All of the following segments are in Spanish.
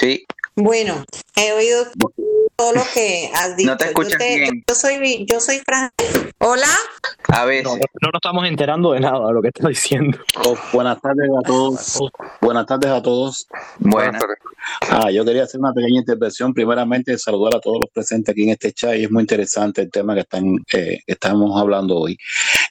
Sí. Bueno, he oído todo lo que has dicho. No te escuchas yo, te- bien. yo soy, yo soy Fran. Hola. A veces. No, no nos estamos enterando de nada de lo que está diciendo. Oh, buenas tardes a todos. Buenas tardes a todos. Buenas. Ah, yo quería hacer una pequeña intervención. Primeramente, saludar a todos los presentes aquí en este chat y es muy interesante el tema que están eh, que estamos hablando hoy.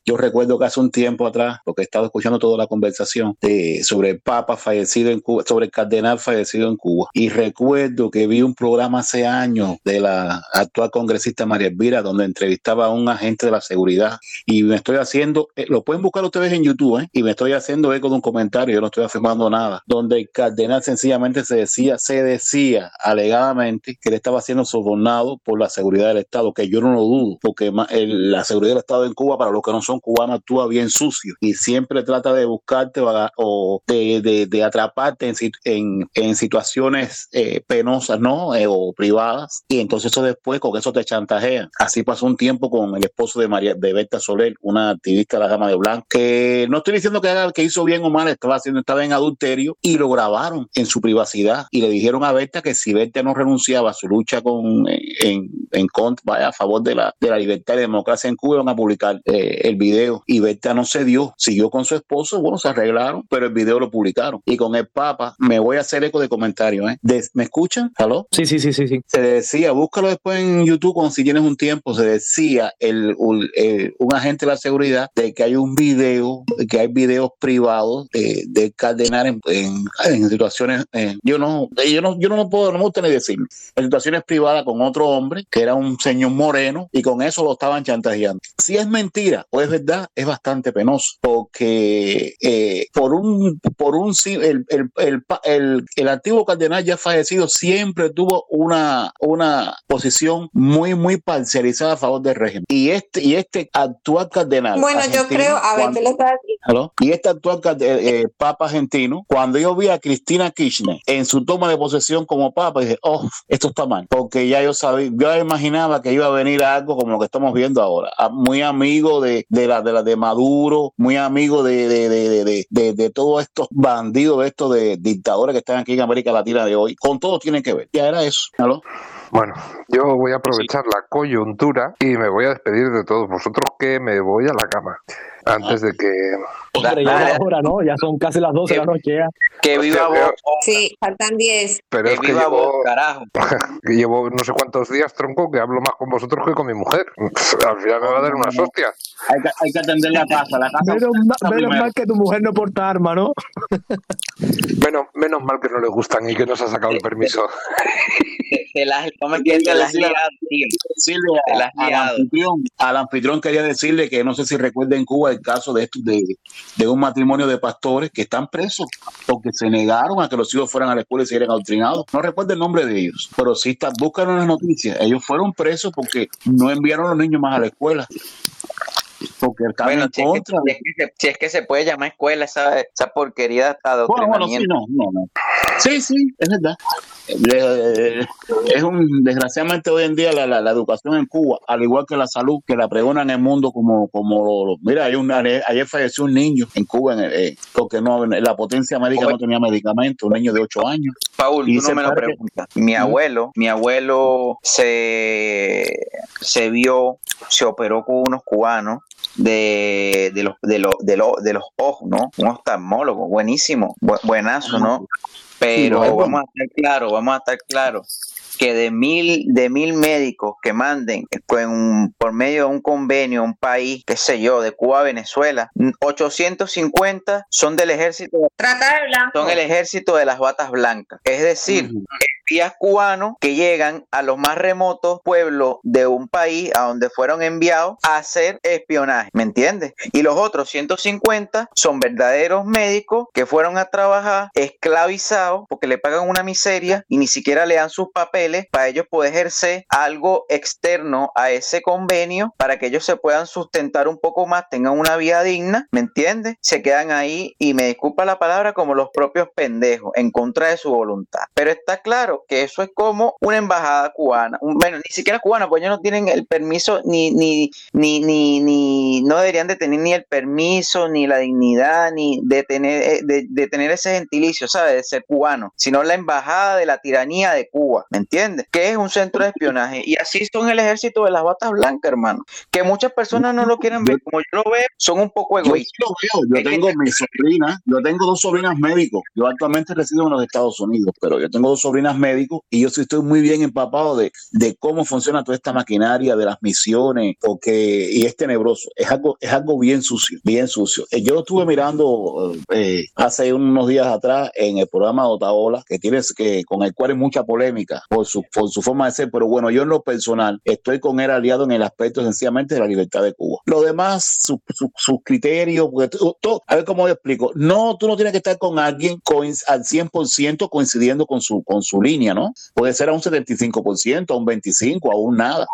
Yo recuerdo que hace un tiempo atrás, porque he estado escuchando toda la conversación de, sobre el Papa fallecido en Cuba, sobre el cardenal fallecido en Cuba. Y recuerdo que vi un programa hace años de la actual congresista María Elvira, donde entrevistaba a un agente de la seguridad. Y me estoy haciendo, eh, lo pueden buscar ustedes en YouTube, ¿eh? y me estoy haciendo eco de un comentario, yo no estoy afirmando nada, donde el cardenal sencillamente se decía, se decía alegadamente que él estaba siendo sobornado por la seguridad del Estado, que yo no lo dudo, porque el- la seguridad del Estado en Cuba, para los que no son cubanos, actúa bien sucio y siempre trata de buscarte o, de, de- de atraparte en, en, en situaciones eh, penosas, ¿no? Eh, o privadas, y entonces eso después con eso te chantajean. Así pasó un tiempo con el esposo de María de Berta Soler, una activista de la Gama de Blanco, que no estoy diciendo que haga que hizo bien o mal, estaba haciendo, estaba en adulterio, y lo grabaron en su privacidad, y le dijeron a Berta que si Berta no renunciaba a su lucha con en, en contra, vaya, a favor de la, de la libertad y democracia en Cuba, iban a publicar eh, el video, y Berta no se dio, siguió con su esposo, bueno, se arreglaron, pero el video lo publicaron. Y con el Papa, me voy a hacer eco de comentarios, ¿eh? De- ¿Me escuchan? ¿Aló? Sí, sí, sí, sí, sí. se decía, búscalo después en YouTube cuando si tienes un tiempo, se decía el, un, el- un agente de la seguridad de que hay un video, de que hay videos privados de, de Cardenal en, situaciones, eh, yo no, yo no, yo no puedo, no me gusta ni decirlo, en situaciones privadas con otro hombre que era un señor moreno y con eso lo estaban chantajeando. Si es mentira o es verdad, es bastante penoso porque eh, por un, por un, el, el, el antiguo cardenal ya fallecido siempre tuvo una, una posición muy, muy parcializada a favor del régimen. Y este, y este actual cardenal. Bueno, yo creo, a ver, cuando- ¿qué le estás diciendo? ¿Aló? Y este actual eh, eh, papa argentino, cuando yo vi a Cristina Kirchner en su toma de posesión como papa, dije, oh, esto está mal, porque ya yo sabía, yo imaginaba que iba a venir algo como lo que estamos viendo ahora, a- muy amigo de, de la de la de Maduro, muy amigo de, de, de, de, de, todos estos bandidos, de estos de dictadores que están aquí en América Latina de hoy, con todo tienen que ver. Ya era eso, ¿aló? Bueno, yo voy a aprovechar la coyuntura y me voy a despedir de todos vosotros que me voy a la cama antes de que Hombre, ya la hora, ¿no? Ya son casi las 12 de la noche ya. Que viva Hostia, vos. Sí, faltan 10. pero Que es que viva vos, llevo, carajo. que llevo no sé cuántos días tronco que hablo más con vosotros que con mi mujer. Al final me va a dar unas hostias. Hay que, hay que atender la casa, la casa. Menos, ma- menos mal que tu mujer no porta arma, ¿no? Menos, menos mal que no le gustan y que no se ha sacado el permiso. Te, te al liado. anfitrión, al anfitrión quería decirle que no sé si recuerda en Cuba el caso de, estos- de, de un matrimonio de pastores que están presos porque se negaron a que los hijos fueran a la escuela y se dieran adoctrinados. No recuerdo el nombre de ellos, pero sí está, buscan las noticias. Ellos fueron presos porque no enviaron a los niños más a la escuela. Porque estaban Bueno, en si es, que, contra. si es que se, si es que se puede llamar escuela esa, esa porquería de Bueno, bueno, sí, adoctrinamiento. no, no, no. Sí, sí, es verdad. Le- es un, desgraciadamente hoy en día la, la, la educación en Cuba, al igual que la salud, que la pregonan en el mundo como, como lo- lo- mira, hay un, ayer falleció un niño en Cuba en el- eh, porque no, la potencia médica no tenía medicamento, un niño de 8 años. Paul, Y tú no me lo preguntas. Mi Ujú. abuelo, mi abuelo se, se vio, se operó con unos cubanos de, de los de los de los de los ojos, ¿no? Un oftalmólogo, buenísimo, bu- buenazo, ¿no? Pero Sí, vamos a estar claros, vamos a estar claros que de mil de mil médicos que manden con, por medio de un convenio a un país, qué sé yo, de Cuba a Venezuela, 850 son del ejército Trata de blanco. son el ejército de las batas blancas. Es decir, Ujú. espías cubanos que llegan a los más remotos pueblos de un país a donde fueron enviados a hacer espionaje, ¿me entiendes? Y los otros 150 son verdaderos médicos que fueron a trabajar esclavizados porque le pagan una miseria y ni siquiera le dan sus papeles para ellos poder ejercer algo externo a ese convenio para que ellos se puedan sustentar un poco más, tengan una vida digna, ¿me entiendes? Se quedan ahí y me disculpa la palabra como los propios pendejos en contra de su voluntad. Pero está claro que eso es como una embajada cubana. Bueno, ni siquiera cubana, pues ellos no tienen el permiso, ni, ni, ni, ni, ni, no deberían de tener ni el permiso, ni la dignidad, ni de tener, eh, de tener ese gentilicio, ¿sabes? De ser cubano, sino la embajada de la tiranía de Cuba, ¿me entiendes? Que es un centro de espionaje. Y así son el ejército de las batas blancas, hermano. Que muchas personas no lo quieren ver, como yo lo veo, son un poco Yo egoístas. lo veo, yo tengo mi sobrina, yo tengo dos sobrinas médicos, yo actualmente resido en los Estados Unidos, pero yo tengo dos sobrinas médicos y yo sí estoy muy bien empapado de, de cómo funciona toda esta maquinaria de las misiones, porque, y es tenebroso, es algo, es algo bien sucio, bien sucio. Eh, Yo lo estuve mirando eh, hace unos días atrás en el programa de Otaola, que tienes que, con el cual hay mucha polémica por su, por su forma de ser, pero bueno, yo en lo personal estoy con él aliado en el aspecto sencillamente de la libertad de Cuba. Lo demás, su- su- sus criterios, a ver cómo yo explico. No, tú no tienes que estar con alguien coinc- al 100% coincidiendo con su, con su línea, ¿no? Puede ser a un 75%, a un 25%, a un nada.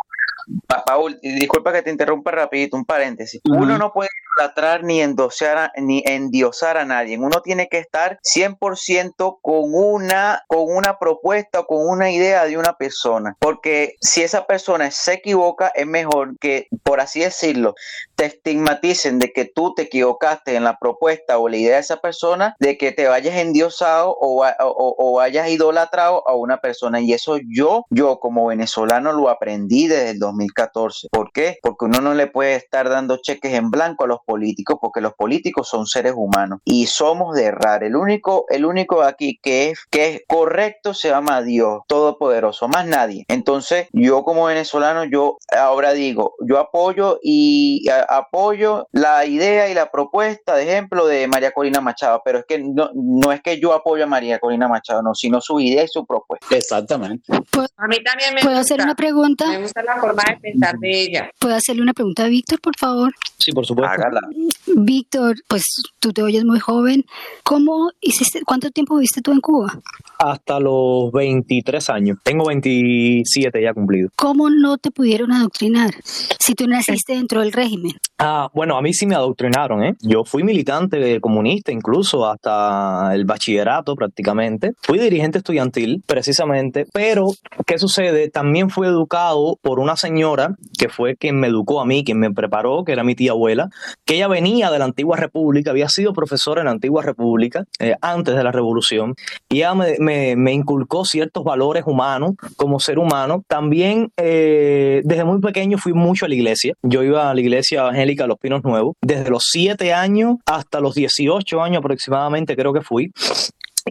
Pa- Paul, disculpa que te interrumpa rapidito, un paréntesis. Uno no puede idolatrar ni endosar a- ni endiosar a nadie. Uno tiene que estar 100% con una con una propuesta o con una idea de una persona, porque si esa persona se equivoca es mejor que por así decirlo, te estigmaticen de que tú te equivocaste en la propuesta o la idea de esa persona, de que te vayas endiosado o, o, o vayas idolatrado a una persona. Y eso yo, yo como venezolano lo aprendí desde el 2014. ¿Por qué? Porque uno no le puede estar dando cheques en blanco a los políticos, porque los políticos son seres humanos y somos de errar. El único, el único aquí que es, que es correcto se llama Dios Todopoderoso, más nadie. Entonces, yo como venezolano, yo ahora digo, yo apoyo y a- apoyo la idea y la propuesta, de ejemplo, de María Corina Machado, pero es que no, no es que yo apoyo a María Corina Machado, no, sino su idea y su propuesta. Exactamente. A mí también me ¿Puedo gusta. hacer una pregunta? Me gusta la forma de pensar de ella. ¿Puedo hacerle una pregunta a Víctor, por favor? Sí, por supuesto. Hágala. Víctor, pues tú te oyes muy joven. ¿Cómo hiciste, cuánto tiempo viviste tú en Cuba? Hasta los 23 años. Tengo 27 ya cumplido. ¿Cómo no te pudieron adoctrinar si tú naciste dentro del régimen? Ah, bueno, a mí sí me adoctrinaron, ¿eh? Yo fui militante comunista incluso hasta el bachillerato prácticamente. Fui dirigente estudiantil precisamente, pero ¿qué sucede? También fui educado por una señora que fue quien me educó a mí, quien me preparó, que era mi tía abuela, que ella venía de la antigua república, había sido profesora en la antigua república eh, antes de la revolución, y ella me, inculcó ciertos valores humanos como ser humano. También eh, desde muy pequeño fui mucho a la iglesia. Yo iba a la iglesia evangélica Los Pinos Nuevos, desde los 7 años hasta los 18 años aproximadamente creo que fui.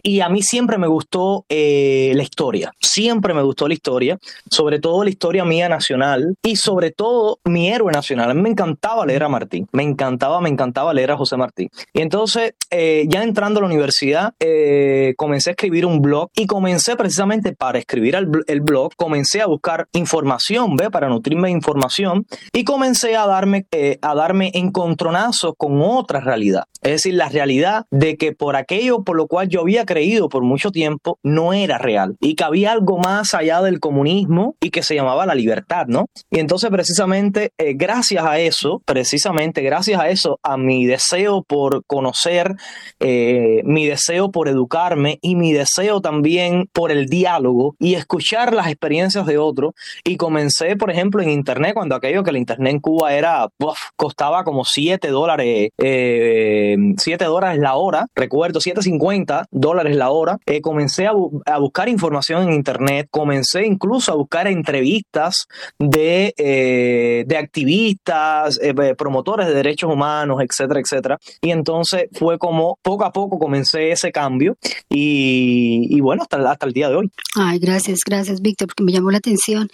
Y a mí siempre me gustó eh, la historia, siempre me gustó la historia, sobre todo la historia mía nacional y sobre todo mi héroe nacional. A mí me encantaba leer a Martín, me encantaba, me encantaba leer a José Martín. Y entonces, eh, ya entrando a la universidad, eh, comencé a escribir un blog y comencé precisamente para escribir el, el blog, comencé a buscar información, ¿ve? Para nutrirme de información y comencé a darme, eh, a darme encontronazos con otra realidad. Es decir, la realidad de que por aquello por lo cual yo había creído por mucho tiempo no era real. Y que había algo más allá del comunismo y que se llamaba la libertad, ¿no? Y entonces precisamente eh, gracias a eso, precisamente gracias a eso, a mi deseo por conocer, eh, mi deseo por educarme y mi deseo también por el diálogo y escuchar las experiencias de otros y comencé, por ejemplo, en internet, cuando aquello que el internet en Cuba era, uf, costaba como 7 dólares, eh, 7 dólares la hora, recuerdo, 7.50 dólares la hora, eh, comencé a, bu- a buscar información en internet, comencé incluso a buscar entrevistas de, eh, de activistas, eh, promotores de derechos humanos, etcétera, etcétera. Y entonces fue como poco a poco comencé ese cambio y, y bueno, hasta, hasta el día de hoy. Ay, gracias, gracias, Víctor, porque me llamó la atención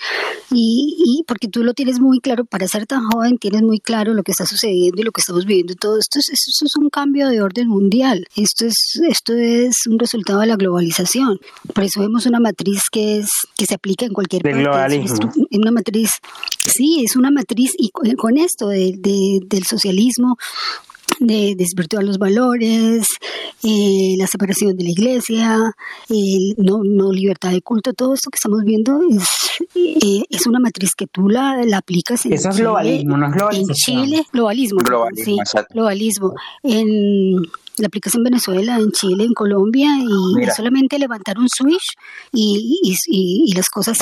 y, y porque tú lo tienes muy claro, para ser tan joven tienes muy claro lo que está sucediendo y lo que estamos viviendo. Todo esto es, esto es un cambio de orden mundial. Esto es, esto es un resultado de la globalización. Por eso vemos una matriz que es que se aplica en cualquier Del parte. Es una globalismo. una matriz, sí, es una matriz y con, esto de- de- del socialismo de desvirtuar los valores, eh, la separación de la iglesia, el no, no libertad de culto, todo esto que estamos viendo es, eh, es una matriz que tú la, la aplicas en Eso es Chile, globalismo, no es en globalización. Chile, globalismo, Globalismo, sí, globalismo. En, la aplicas en Venezuela, en Chile, en Colombia y Mira. solamente levantar un switch y, y, y- y las cosas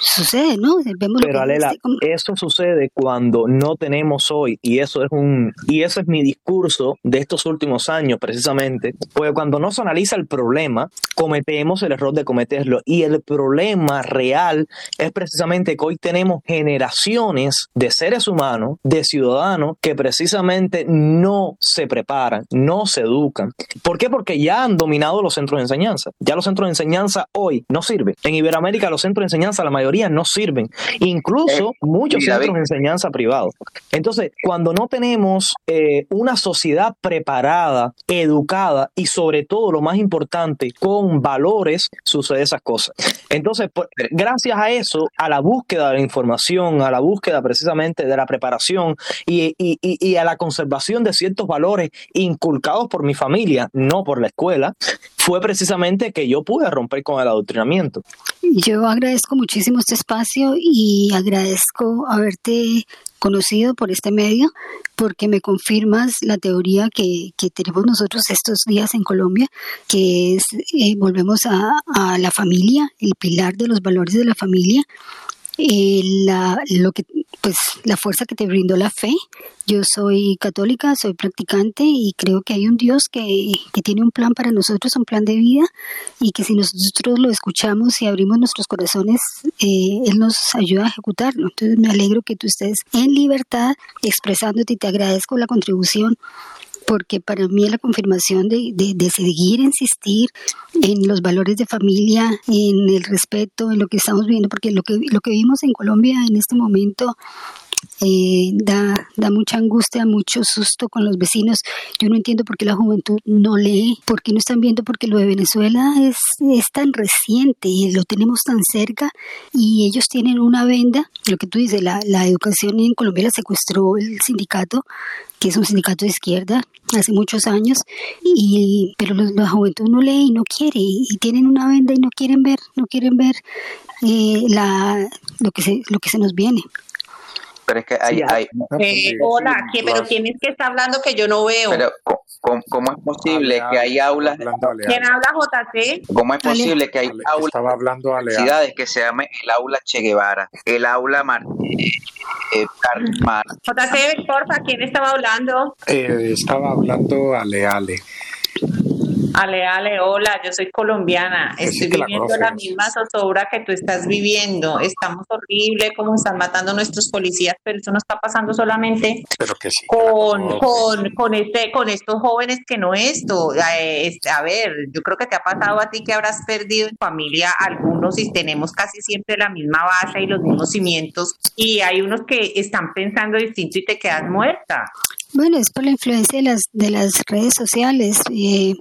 suceden, ¿no? Vemos Pero Alela, este, como- eso sucede cuando no tenemos hoy, y eso es un, y eso es mi discurso de estos últimos años, precisamente, porque cuando no se analiza el problema, cometemos el error de cometerlo. Y el problema real es precisamente que hoy tenemos generaciones de seres humanos, de ciudadanos, que precisamente no se preparan, no se educan. ¿Por qué? Porque ya han dominado los centros de enseñanza. Ya los centros de enseñanza hoy no sirven. En Iberoamérica los centros de enseñanza, la mayoría no sirven. Incluso Eh, muchos centros David- de enseñanza privados. Entonces, cuando no tenemos eh, una sociedad preparada, educada y sobre todo, lo más importante, con valores, sucede esas cosas. Entonces, por- gracias a eso, a la búsqueda de la información, a la búsqueda precisamente de la preparación y, y- y- y a la conservación de ciertos valores inculcados por mi familia, no por la escuela, fue precisamente que yo pude romper con el adoctrinamiento. Yo agradezco muchísimo este espacio y agradezco haberte conocido por este medio porque me confirmas la teoría que, que tenemos nosotros estos días en Colombia, que es, eh, volvemos a, a la familia, el pilar de los valores de la familia, eh, la, lo que, pues, la fuerza que te brindó la fe. Yo soy católica, soy practicante y creo que hay un Dios que, que tiene un plan para nosotros, un plan de vida y que si nosotros lo escuchamos y abrimos nuestros corazones, eh, Él nos ayuda a ejecutarlo. Entonces me alegro que tú estés en libertad expresándote y te agradezco la contribución porque para mí la confirmación de, de, de seguir, insistir en los valores de familia, en el respeto, en lo que estamos viendo, porque lo que, lo que vimos en Colombia en este momento eh, da, da mucha angustia, mucho susto con los vecinos. Yo no entiendo por qué la juventud no lee, por qué no están viendo, porque lo de Venezuela es, es tan reciente y lo tenemos tan cerca y ellos tienen una venda, lo que tú dices, la, la educación en Colombia la secuestró el sindicato que es un sindicato de izquierda hace muchos años, y, pero los- la juventud no lee y no quiere, y, tienen una venda y no quieren ver, no quieren ver eh, la, lo, que se, lo que se nos viene. Pero es que hay, Sí, hay, Eh, hola, ¿qué- pero ¿quién es que está hablando que yo no veo? pero co- ¿cómo, es posible que hay aulas, Hablando Ale, ¿Quién habla, JC? cómo es Ale. posible que hay aulas Estaba hablando universidades que se llame el aula Che Guevara, el aula Mar eh? JC, porfa, ¿quién estaba hablando? Eh, estaba hablando Ale Ale. Ale, Ale, hola, yo soy colombiana. Que Estoy viviendo la misma zozobra que tú estás viviendo. Estamos horrible como están matando nuestros policías, pero eso no está pasando solamente Pero que sí. con, con, con, este, con estos jóvenes que no esto. Eh, a ver, yo creo que te ha pasado a ti que habrás perdido en familia algunos y tenemos casi siempre la misma base y los mismos cimientos y hay unos que están pensando distinto y te quedas muerta. Bueno, es por la influencia de las, de las redes sociales. eh,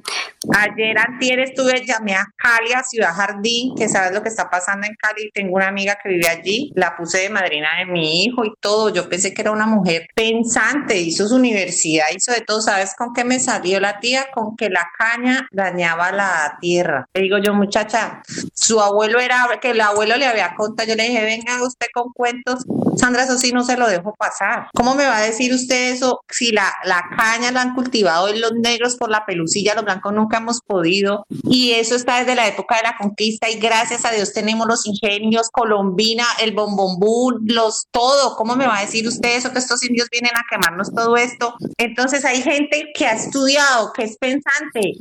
Ayer, antier, estuve, llamé a Cali, a Ciudad Jardín, que sabes lo que está pasando en Cali. Tengo una amiga que vive allí, la puse de madrina de mi hijo y todo. Yo pensé que era una mujer pensante, hizo su universidad, hizo de todo. ¿Sabes con qué me salió la tía? Con que la caña dañaba la tierra. Le digo yo, muchacha, su abuelo era, que el abuelo le había contado. Yo le dije, venga usted con cuentos. Sandra, eso sí no se lo dejo pasar. ¿Cómo me va a decir usted eso si la, la caña la han cultivado los negros por la pelucilla, los blancos nunca hemos podido? Y eso está desde la época de la conquista y gracias a Dios tenemos los ingenios, Colombina, el bombombú, los todo. ¿Cómo me va a decir usted eso que estos indios vienen a quemarnos todo esto? Entonces hay gente que ha estudiado, que es pensante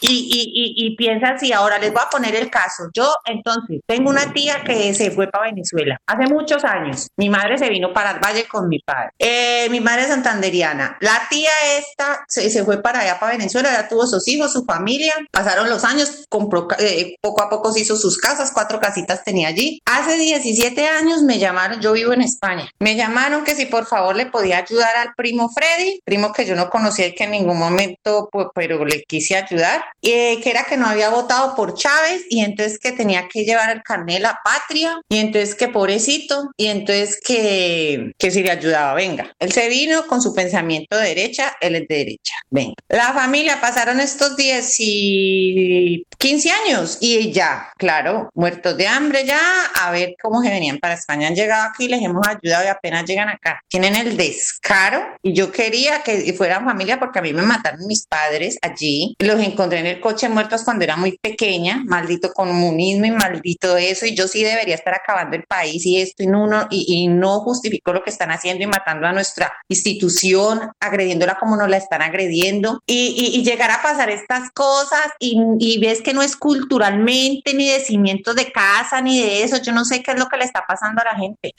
y, y piensa así. Ahora les voy a poner el caso. Yo entonces tengo una tía que se fue para Venezuela hace muchos años. Mi madre se vino para el Valle con mi padre. Eh, mi madre es santanderiana. La tía esta se, se fue para allá, para Venezuela, ya tuvo sus hijos, su familia. Pasaron los años, compró, eh, poco a poco se hizo sus casas, cuatro casitas tenía allí. Hace 17 años me llamaron, yo vivo en España, me llamaron que si por favor le podía ayudar al primo Freddy, primo que yo no conocía y que en ningún momento, pues, pero le quise ayudar, eh, que era que no había votado por Chávez y entonces que tenía que llevar el carnet de la patria y entonces que pobrecito y entonces que, que si le ayudaba, venga. Él se vino con su pensamiento de derecha, él es de derecha. Ven, la familia pasaron estos 10 y 15 años y ya, claro, muertos de hambre ya, a ver cómo se venían para España. Han llegado aquí, les hemos ayudado y apenas llegan acá. Tienen el descaro y yo quería que fueran familia porque a mí me mataron mis padres allí. Los encontré en el coche muertos cuando era muy pequeña, maldito comunismo y maldito eso. Y yo sí debería estar acabando el país y esto y no, y, y no justifico lo que están haciendo y matando a nuestra institución, agrediéndola como nos la están agrediendo. Y, y- y llegar a pasar estas cosas y, y ves que no es culturalmente ni de cimientos de casa ni de eso. Yo no sé qué es lo que le está pasando a la gente.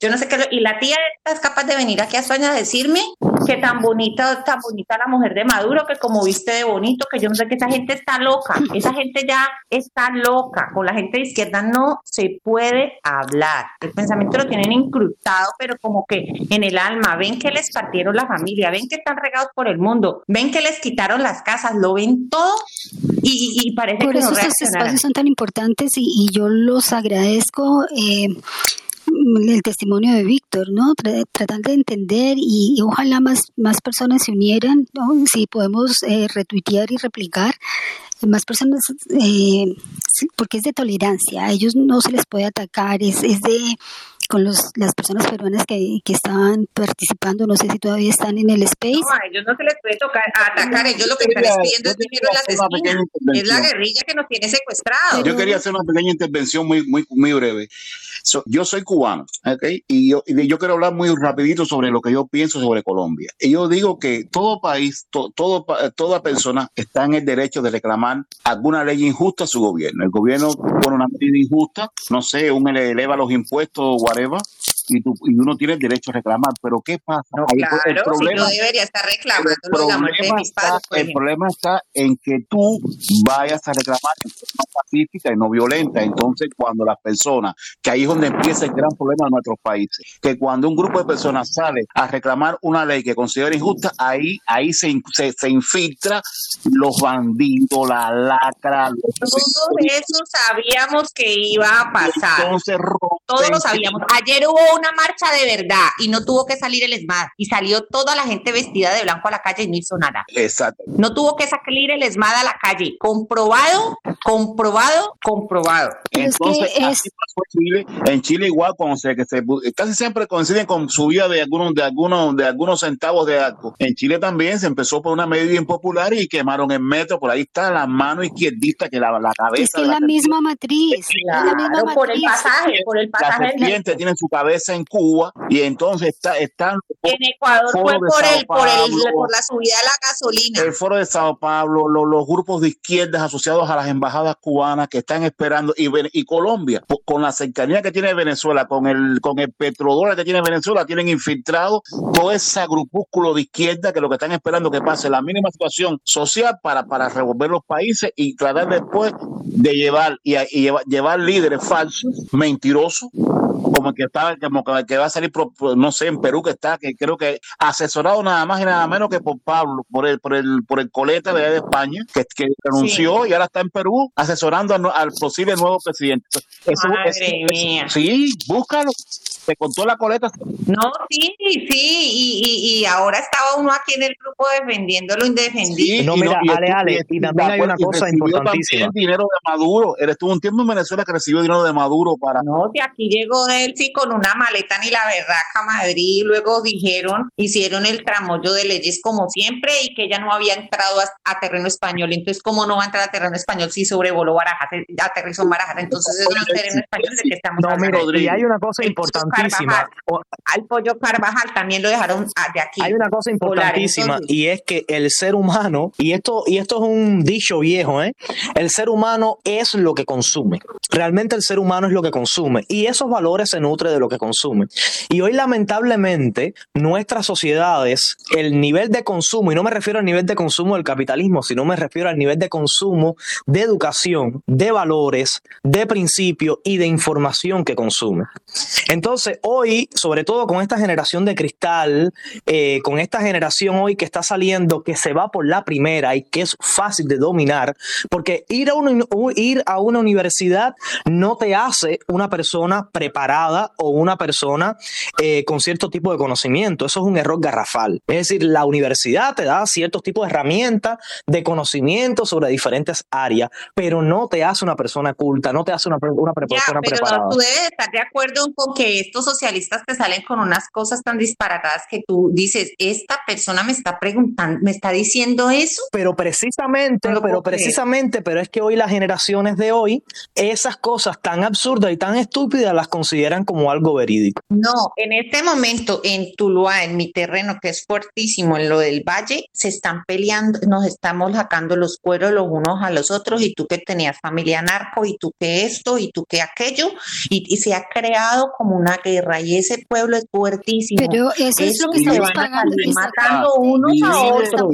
Yo no sé qué. lo- Y la tía es capaz de venir aquí a España a decirme que tan bonita, tan bonita la mujer de Maduro, que como viste de bonito, que yo no sé que esa gente está loca. Esa gente ya está loca. Con la gente de izquierda no se puede hablar. El pensamiento lo tienen incrustado, pero como que en el alma. Ven que les partieron la familia, ven que están regados por el mundo, ven que les quitaron las casas, lo ven todo y, y- parece Por que eso no estos espacios son tan importantes y, y yo los agradezco. eh, el testimonio de Víctor, ¿no? Tra- tratando de entender y, y ojalá más, más personas se unieran, ¿no? Si podemos eh, retuitear y replicar, más personas, eh, porque es de tolerancia, a ellos no se les puede atacar, es, es de con los, las personas peruanas que, que estaban participando, no sé si todavía están en el space. No, a ellos no se les puede tocar, atacar, ellos lo que están es pidiendo es dinero en las esquinas. Es la guerrilla que nos tiene secuestrados. Yo quería hacer una pequeña intervención muy, muy, muy breve. So, yo soy cubano, ¿ok? Y yo, y yo quiero hablar muy rapidito sobre lo que yo pienso sobre Colombia. Y yo digo que todo país, to- todo, toda persona está en el derecho de reclamar alguna ley injusta a su gobierno. El gobierno pone una medida injusta, no sé, un ele- eleva los impuestos, whatever, y, tú- y uno tiene el derecho a reclamar. Pero ¿qué pasa? No, Ahí, claro, el si problema, yo debería estar reclamando problema, está, padres, el problema está en que tú vayas a reclamar de forma pacífica y no violenta. Entonces, cuando las personas, que ahí es donde empieza el gran problema de nuestros países, que cuando un grupo de personas sale a reclamar una ley que considera injusta, ahí, ahí se, se, se infiltra los bandidos, la lacra, los Todo eso sabíamos que iba a pasar. entonces Todos lo sabíamos. Ayer hubo una marcha de verdad y no tuvo que salir el ESMAD. Y salió toda la gente vestida de blanco a la calle y no hizo nada. Exacto. No tuvo que salir el ESMAD a la calle. Comprobado, comprobado, comprobado. Pero es que Entonces, es- así pasó en Chile. En Chile igual, cuando se, que se casi siempre coinciden con subida de algunos, de algunos, de algunos centavos de algo. En Chile también se empezó por una medida impopular y quemaron el metro. Por ahí está la mano izquierdista que la, la cabeza es que es la la misma matriz, es la misma Claro, por el matriz. pasaje, por el la pasaje. del- serpiente tiene su cabeza en Cuba y entonces está, están En Ecuador fue por el, por el, por la subida de la gasolina. el foro de Sao Paulo, lo- los grupos de izquierdas asociados a las embajadas cubanas que están esperando y, Colombia, con la cercanía que tiene Venezuela, con el con el petrodólar que tiene Venezuela, tienen infiltrado todo ese grupúsculo de izquierda que lo que están esperando que pase la mínima situación social para, para revolver los países y tratar después de llevar y llevar, llevar líderes falsos, mentirosos, como el que estaba, como que, que va a salir, no sé, en Perú que está, que creo que asesorado nada más y nada menos que por Pablo, por el, por el, por el coleta de, España, que, que renunció y ahora está en Perú asesorando al, al posible nuevo presidente. Eso- Madre eso- eso- mía. sí, búscalo. Te contó la coleta. No, sí, sí, y, y, y ahora estaba uno aquí en el grupo defendiendo lo indefendible. Sí, No, mira, y Ale, Ale, y también hay una cosa importantísima. también dinero de Maduro. Él estuvo un tiempo en Venezuela que recibió dinero de Maduro para. No, si aquí llegó él sí con una maleta ni la berraca a Madrid, y luego dijeron, hicieron el tramollo de leyes como siempre y que ella no había entrado a, a terreno español. Entonces, ¿cómo no va a entrar a terreno español si sobrevoló Barajas, eh, aterrizó en Barajas? Entonces, es no terreno español de que estamos No, hablando. mire, y hay una cosa El pollo importantísima. Carvajal. O- Al pollo Carvajal también lo dejaron ah, de aquí. Hay una cosa importantísima Entonces, y es que el ser humano, y esto, y esto es un dicho viejo, ¿eh? el ser humano es lo que consume. Realmente el ser humano es lo que consume y esos valores se nutren de lo que consume. Y hoy lamentablemente nuestras sociedades, el nivel de consumo, y no me refiero al nivel de consumo del capitalismo, sino me refiero al nivel de consumo de educación, de valores, de principios y de información que consume. Entonces, Entonces, hoy, sobre todo con esta generación de cristal, eh, con esta generación hoy que está saliendo, que se va por la primera y que es fácil de dominar, porque ir a una, ir a una universidad no te hace una persona preparada o una persona eh, con cierto tipo de conocimiento. Eso es un error garrafal. Es decir, la universidad te da ciertos tipos de herramientas de conocimiento sobre diferentes áreas, pero no te hace una persona culta, no te hace una, una Ya, persona pero preparada. tú debes estar de acuerdo con que estos socialistas te salen con unas cosas tan disparatadas que tú dices, esta persona me está preguntando, me está diciendo eso. Pero precisamente, No pero precisamente, pero es que hoy las generaciones de hoy, esas cosas tan absurdas y tan estúpidas las consideran como algo verídico. No, en este momento en Tuluá, en mi terreno que es fuertísimo, en lo del valle, se están peleando, nos estamos sacando los cueros los unos a los otros y tú que tenías familia narco y tú que esto y tú que aquello y, y se ha creado como una guerra y ese pueblo es fuertísimo. Pero eso es lo que estamos a pagando. matando unos a otros.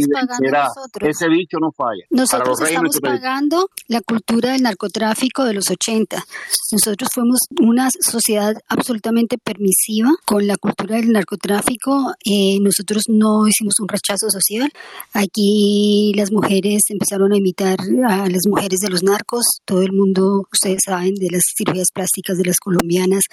ese bicho no falla. Nosotros estamos pagando la cultura del narcotráfico de los 80. Nosotros fuimos una sociedad absolutamente permisiva con la cultura del narcotráfico. Eh, nosotros no hicimos un rechazo social. Aquí las mujeres empezaron a imitar a las mujeres de los narcos. Todo el mundo, ustedes saben, de las cirugías plásticas de las colombianas,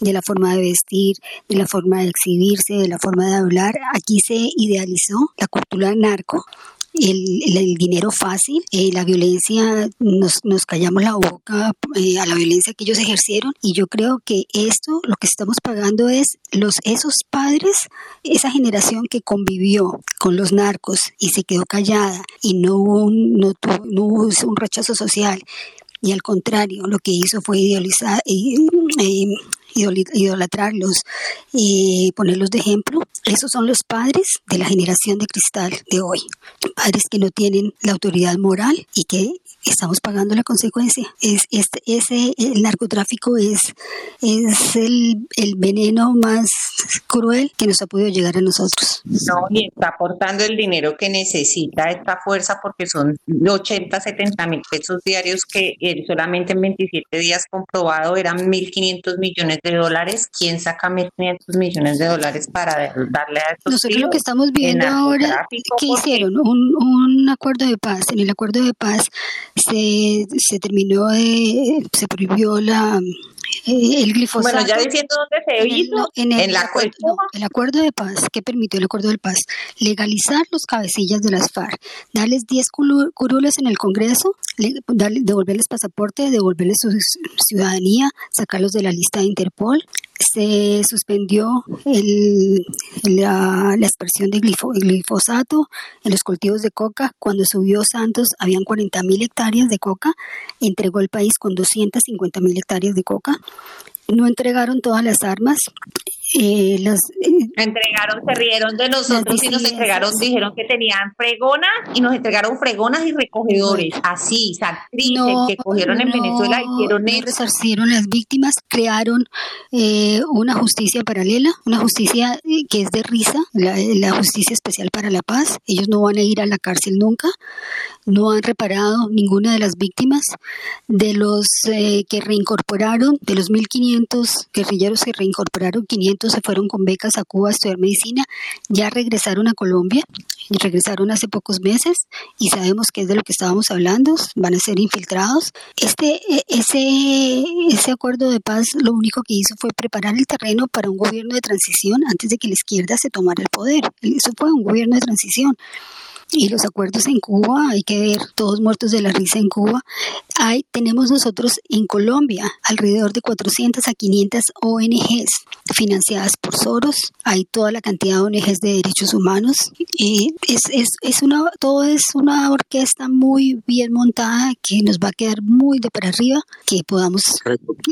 de la forma de vestir, de la forma de exhibirse, de la forma de hablar. Aquí se idealizó la cultura narco el, el- dinero fácil, eh, la violencia, nos, nos callamos la boca eh, a la violencia que ellos ejercieron y yo creo que esto lo que estamos pagando es los esos padres, esa generación que convivió con los narcos y se quedó callada y no hubo un, no tuvo- no hubo un rechazo social y al contrario lo que hizo fue idealizar eh, idolatrarlos y ponerlos de ejemplo. Esos son los padres de la generación de cristal de hoy. Padres que no tienen la autoridad moral y que estamos pagando la consecuencia. Es, es- ese, el narcotráfico es, es el, el veneno más cruel que nos ha podido llegar a nosotros. No, y está aportando el dinero que necesita esta fuerza porque son 80, 70 mil pesos diarios que solamente en 27 días comprobado eran 1.500 millones de dólares. ¿Quién saca 1.500 millones de dólares para darle a estos Nosotros lo que estamos viendo en ahora, ¿qué hicieron? Un, un acuerdo de paz. En el acuerdo de paz se, se terminó de, se prohibió la, eh, el glifosato. Bueno, ya diciendo dónde se En hizo, en el, en la acuerdo, no, el acuerdo de paz, ¿qué permitió el acuerdo de paz? Legalizar los cabecillas de las FARC, darles 10 culu- curules en el Congreso, le- darle- devolverles pasaporte, devolverles su ciudadanía, sacarlos de la lista de Interpol. Se suspendió el- la, la expresión de glifo- glifosato en los cultivos de coca. Cuando subió Santos, habían 40 mil hectáreas de coca. Entregó el país con 250 mil hectáreas de coca no entregaron todas las armas. Eh, eh, Entregaron, se rieron de nosotros y nos entregaron, dijeron que tenían fregonas y nos entregaron fregonas y recogedores, así, actrices no, que cogieron en no- Venezuela, hicieron no resarcieron las víctimas, crearon eh, una justicia paralela, una justicia eh, que es de risa, la, la justicia especial para la paz. Ellos no van a ir a la cárcel nunca, no han reparado ninguna de las víctimas. De los eh, que reincorporaron, de los 1.500 guerrilleros que reincorporaron, 500 se fueron con becas a Cuba a estudiar medicina, ya regresaron a Colombia, y regresaron hace pocos meses y sabemos que es de lo que estábamos hablando, van a ser infiltrados. Este, e- ese, ese acuerdo de paz lo único que hizo fue preparar el terreno para un gobierno de transición antes de que la izquierda se tomara el poder. Eso fue un gobierno de transición. Y los acuerdos en Cuba, hay que ver, todos muertos de la risa en Cuba. Hay, tenemos nosotros en Colombia alrededor de 400 a 500 ONGs financiadas por Soros. Hay toda la cantidad de ONGs de derechos humanos. Y es, es, es una, todo es una orquesta muy bien montada que nos va a quedar muy de para arriba que podamos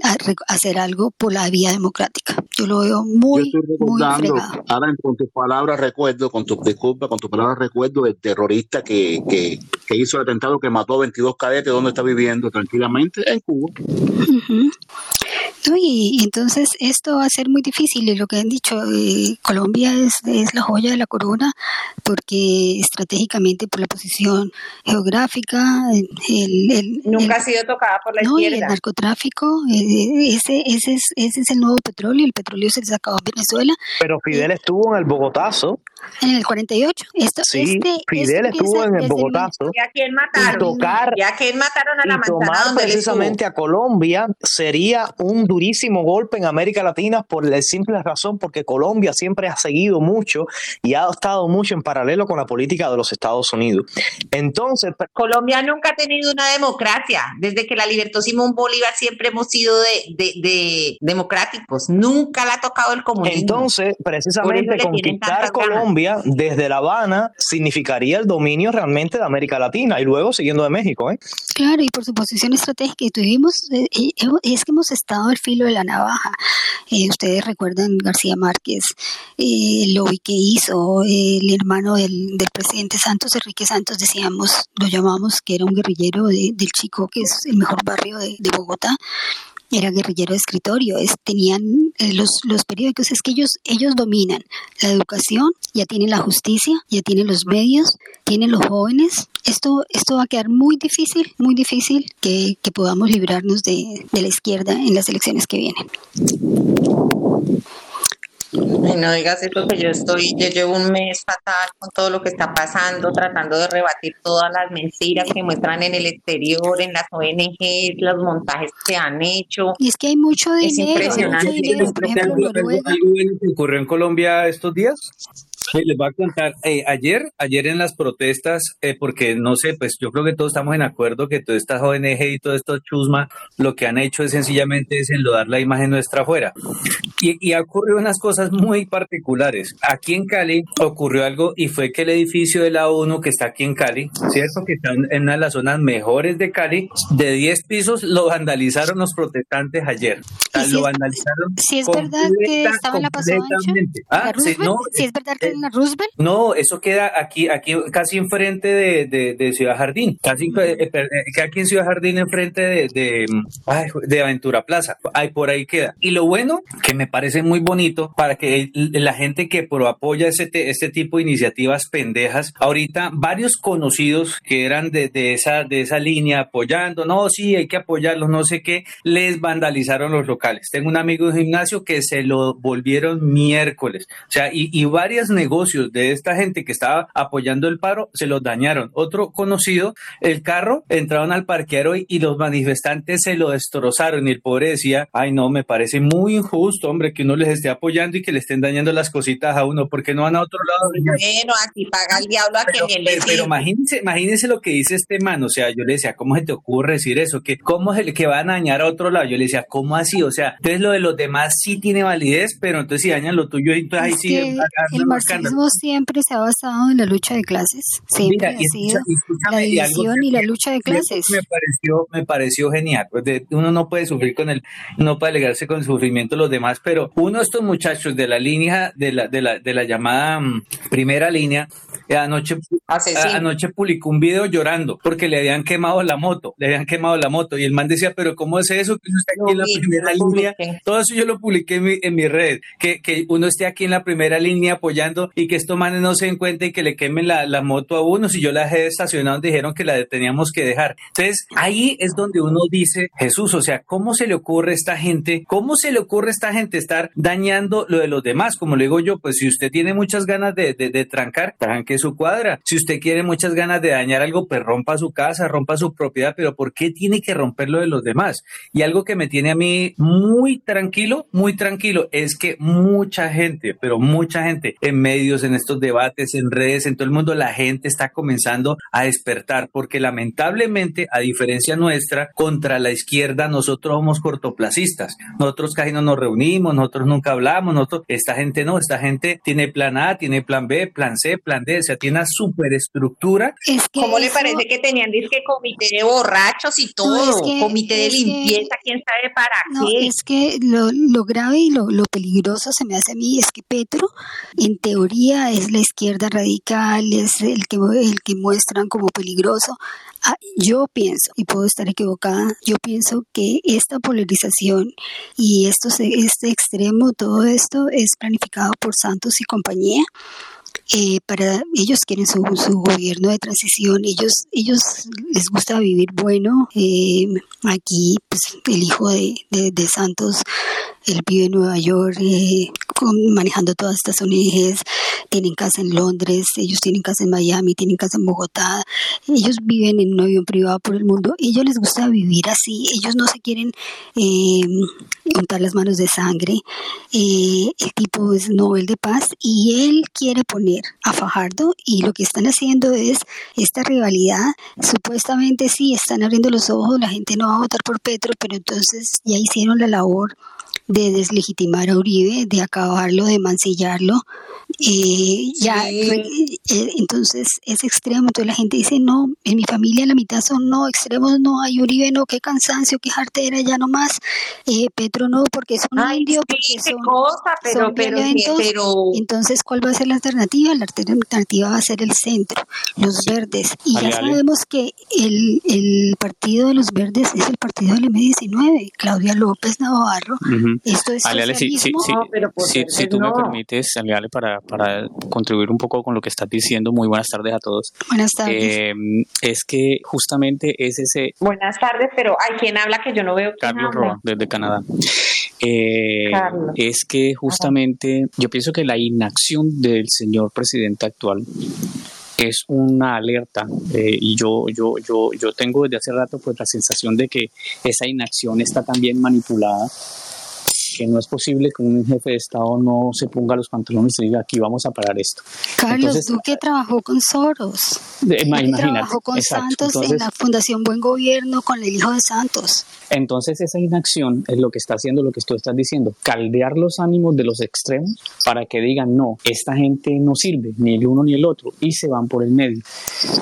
a- hacer algo por la vía democrática. Yo lo veo muy, muy fregado. ahora con tus palabras recuerdo, con tus disculpas, con tus palabras recuerdo el terrorista que, que, que hizo el atentado que mató a 22 cadetes, donde está viviendo tranquilamente en Cuba. No, y Sí, entonces esto va a ser muy difícil y lo que han dicho, eh, Colombia es, es la joya de la corona porque estratégicamente por la posición geográfica, el, el- Nunca el- ha sido tocada por la no, y el izquierda. narcotráfico, eh, ese, ese, es, ese es el nuevo petróleo, el petróleo se les acabó en Venezuela Pero Fidel estuvo en el Bogotazo. en el 48. Esto, Sí, este, Fidel esto estuvo en el Bogotazo. ¿Y a quién Y mataron? tocar ¿Y a quién mataron a la y tomar precisamente a Colombia sería un durísimo golpe en América Latina por la simple razón porque Colombia siempre ha seguido mucho y ha estado mucho en paralelo con la política de los Estados Unidos. Entonces, Colombia nunca ha tenido una democracia. Desde que la libertó Simón Bolívar siempre hemos sido de, de- de democráticos. Nunca la ha tocado el comunismo. entonces precisamente conquistar ganas. Colombia desde La Habana significaría el dominio realmente de América Latina y luego siguiendo de México, ¿eh? Claro, y por su posición estratégica, y tuvimos, eh, eh, es que hemos estado al filo de la navaja. Eh, ustedes recuerdan García Márquez, eh, lobby que hizo, el hermano del, presidente Santos, Enrique Santos, decíamos, lo llamamos que era un guerrillero de- del Chico, que es el mejor barrio de, Bogotá. Era guerrillero de escritorio, es, tenían eh, los, los periódicos, es que ellos, ellos dominan la educación, ya tienen la justicia, ya tienen los medios, tienen los jóvenes. Esto, esto va a quedar muy difícil, muy difícil que, que podamos librarnos de, de la izquierda en las elecciones que vienen. Ay, no digas eso que yo estoy, yo llevo un mes fatal con todo lo que está pasando, tratando de rebatir todas las mentiras que muestran en el exterior, en las ONGs, los montajes que han hecho. Y es que hay mucho Es dinero, hay impresionante. mucho dinero. Por ejemplo, algo, algo- Noruega. algo bueno que ocurrió en Colombia estos días. Sí, les voy a contar. Eh, ayer, ayer en las protestas, eh, porque no sé, pues yo creo que todos estamos en acuerdo que todas estas ONG y todo esto chusma, lo que han hecho es sencillamente es enlodar la imagen nuestra afuera. Y, y ha ocurrido unas cosas muy particulares. Aquí en Cali ocurrió algo y fue que el edificio de la ONU que está aquí en Cali, ¿cierto? Que está en una de las zonas mejores de Cali, de 10 pisos, lo vandalizaron los protestantes ayer. O sea, ¿Y si lo vandalizaron Si es verdad que estaba en la en Ah, la sí, no, si es verdad que eh, Roosevelt, no, eso queda aquí, aquí casi enfrente de, de, Ciudad Jardín, casi eh, eh, queda aquí en Ciudad Jardín enfrente de, de, Aventura Plaza, ahí por ahí queda. Y lo bueno, que me parece muy bonito para que la gente que pro apoya ese te- este tipo de iniciativas pendejas, ahorita varios conocidos que eran de, de esa, de esa línea apoyando, no, sí, hay que apoyarlos, no sé qué, les vandalizaron los locales. Tengo un amigo de gimnasio que se lo volvieron miércoles. O sea, y, y varios negocios de esta gente que estaba apoyando el paro se los dañaron. Otro conocido, el carro, entraron al parqueadero y, y los manifestantes se lo destrozaron. Y el pobre decía, ay no, me parece muy injusto, hombre, que uno les esté apoyando y que le estén dañando las cositas a uno, porque no van a otro lado. Bueno, así paga el diablo a Pero, quien le pero, pero imagínense, imagínense lo que dice este man, o sea, yo le decía, ¿cómo se te ocurre decir eso? que ¿Cómo es el que van a dañar a otro lado? Yo le decía, ¿cómo así? O sea, entonces lo de los demás sí tiene validez, pero entonces si dañan lo tuyo, entonces ahí sí el. Marxismo siempre se ha basado en la lucha de clases, siempre Mira, ha y sido escucha- la división y la lucha de clases. Me pareció, me pareció genial. Pues uno no puede sufrir con el, no puede alegrarse con el sufrimiento de los demás, pero uno de estos muchachos de la línea, de la, de la, de la llamada mm, primera línea, anoche, Asesino. anoche publicó un video llorando porque le habían quemado la moto, le habían quemado la moto y el man decía, pero ¿cómo es eso que uno está aquí en la primera línea? Todo eso yo lo publiqué en mi, en mi red, que, que uno esté aquí en la primera línea apoyando y que estos manes no se den cuenta y que le quemen la, la moto a uno. Si yo la dejé estacionada, donde dijeron que la teníamos que dejar. Entonces, ahí es donde uno dice, Jesús, o sea, ¿cómo se le ocurre a esta gente? ¿Cómo se le ocurre a esta gente estar dañando lo de los demás? Como le digo yo, pues si usted tiene muchas ganas de, de, de trancar, tranque su cuadra. Si usted quiere muchas ganas de dañar algo, pues rompa su casa, rompa su propiedad, pero ¿por qué tiene que romper lo de los demás? Y algo que me tiene a mí muy tranquilo, muy tranquilo, es que mucha gente, pero mucha gente en medios, en estos debates, en redes, en todo el mundo, la gente está comenzando a despertar, porque lamentablemente, a diferencia nuestra, contra la izquierda, nosotros somos cortoplacistas. Nosotros casi no nos reunimos, nosotros nunca hablamos, nosotros, esta gente no, esta gente tiene plan A, tiene plan B, plan C, plan D, o sea, tiene una superestructura Es que ¿Cómo le parece que tenían disque comité de borrachos y todo? es que- comité de es que- limpieza, quién sabe para No, qué. es que lo, lo grave y lo, lo peligroso se me hace a mí es que Petro, en teoría, es la izquierda radical, es el que, el que muestran como peligroso. Ah, yo pienso, y puedo estar equivocada, yo pienso que esta polarización y esto, este extremo, todo esto es planificado por Santos y compañía eh, para ellos quieren su, su, gobierno de transición, ellos ellos les gusta vivir bueno. Eh, aquí, pues, el hijo de, de, Santos, él vive en Nueva York, eh, manejando todas estas ONGs, tienen casa en Londres, ellos tienen casa en Miami, tienen casa en Bogotá, ellos viven en un avión privado por el mundo, ellos les gusta vivir así, ellos no se quieren eh, untar las manos de sangre. el tipo es Nobel de Paz y él quiere poner a Fajardo y lo que están haciendo es esta rivalidad. Supuestamente sí, están abriendo los ojos, la gente no va a votar por Petro, pero entonces ya hicieron la labor de deslegitimar a Uribe, de acabarlo, de mancillarlo. Eh, ya, eh, entonces es extremo. Entonces la gente dice, no, en mi familia la mitad son no, extremos no, hay Uribe no, qué cansancio, qué jartera, ya no más. Eh, Petro no, porque son un indio, porque son, cosa, pero, pero, Entonces, ¿cuál va a ser la alternativa? La alternativa va a ser el centro, los verdes. Y ya sabemos que el, el partido de los verdes es el partido del M19. Claudia López Navarro esto es Ale, sí, sí, sí, si tú me permites, Ale, para, para contribuir un poco con lo que estás diciendo, muy buenas tardes a todos. Buenas tardes. Eh, es que justamente es ese... Buenas tardes, pero hay quien habla que yo no veo. Carlos Roa, desde Canadá. Eh, es que justamente yo pienso que la inacción del señor presidente actual es una alerta eh, y yo, yo, yo, yo tengo desde hace rato pues la sensación de que esa inacción está también manipulada que no es posible que un jefe de Estado no se ponga los pantalones y diga aquí vamos a parar esto. Carlos, tú que trabajó con Soros, de, trabajó con Santos en la Fundación Buen Gobierno con el hijo de Santos. Entonces esa inacción es lo que está haciendo lo que tú estás diciendo, caldear los ánimos de los extremos para que digan no, esta gente no sirve, ni el uno ni el otro, y se van por el medio.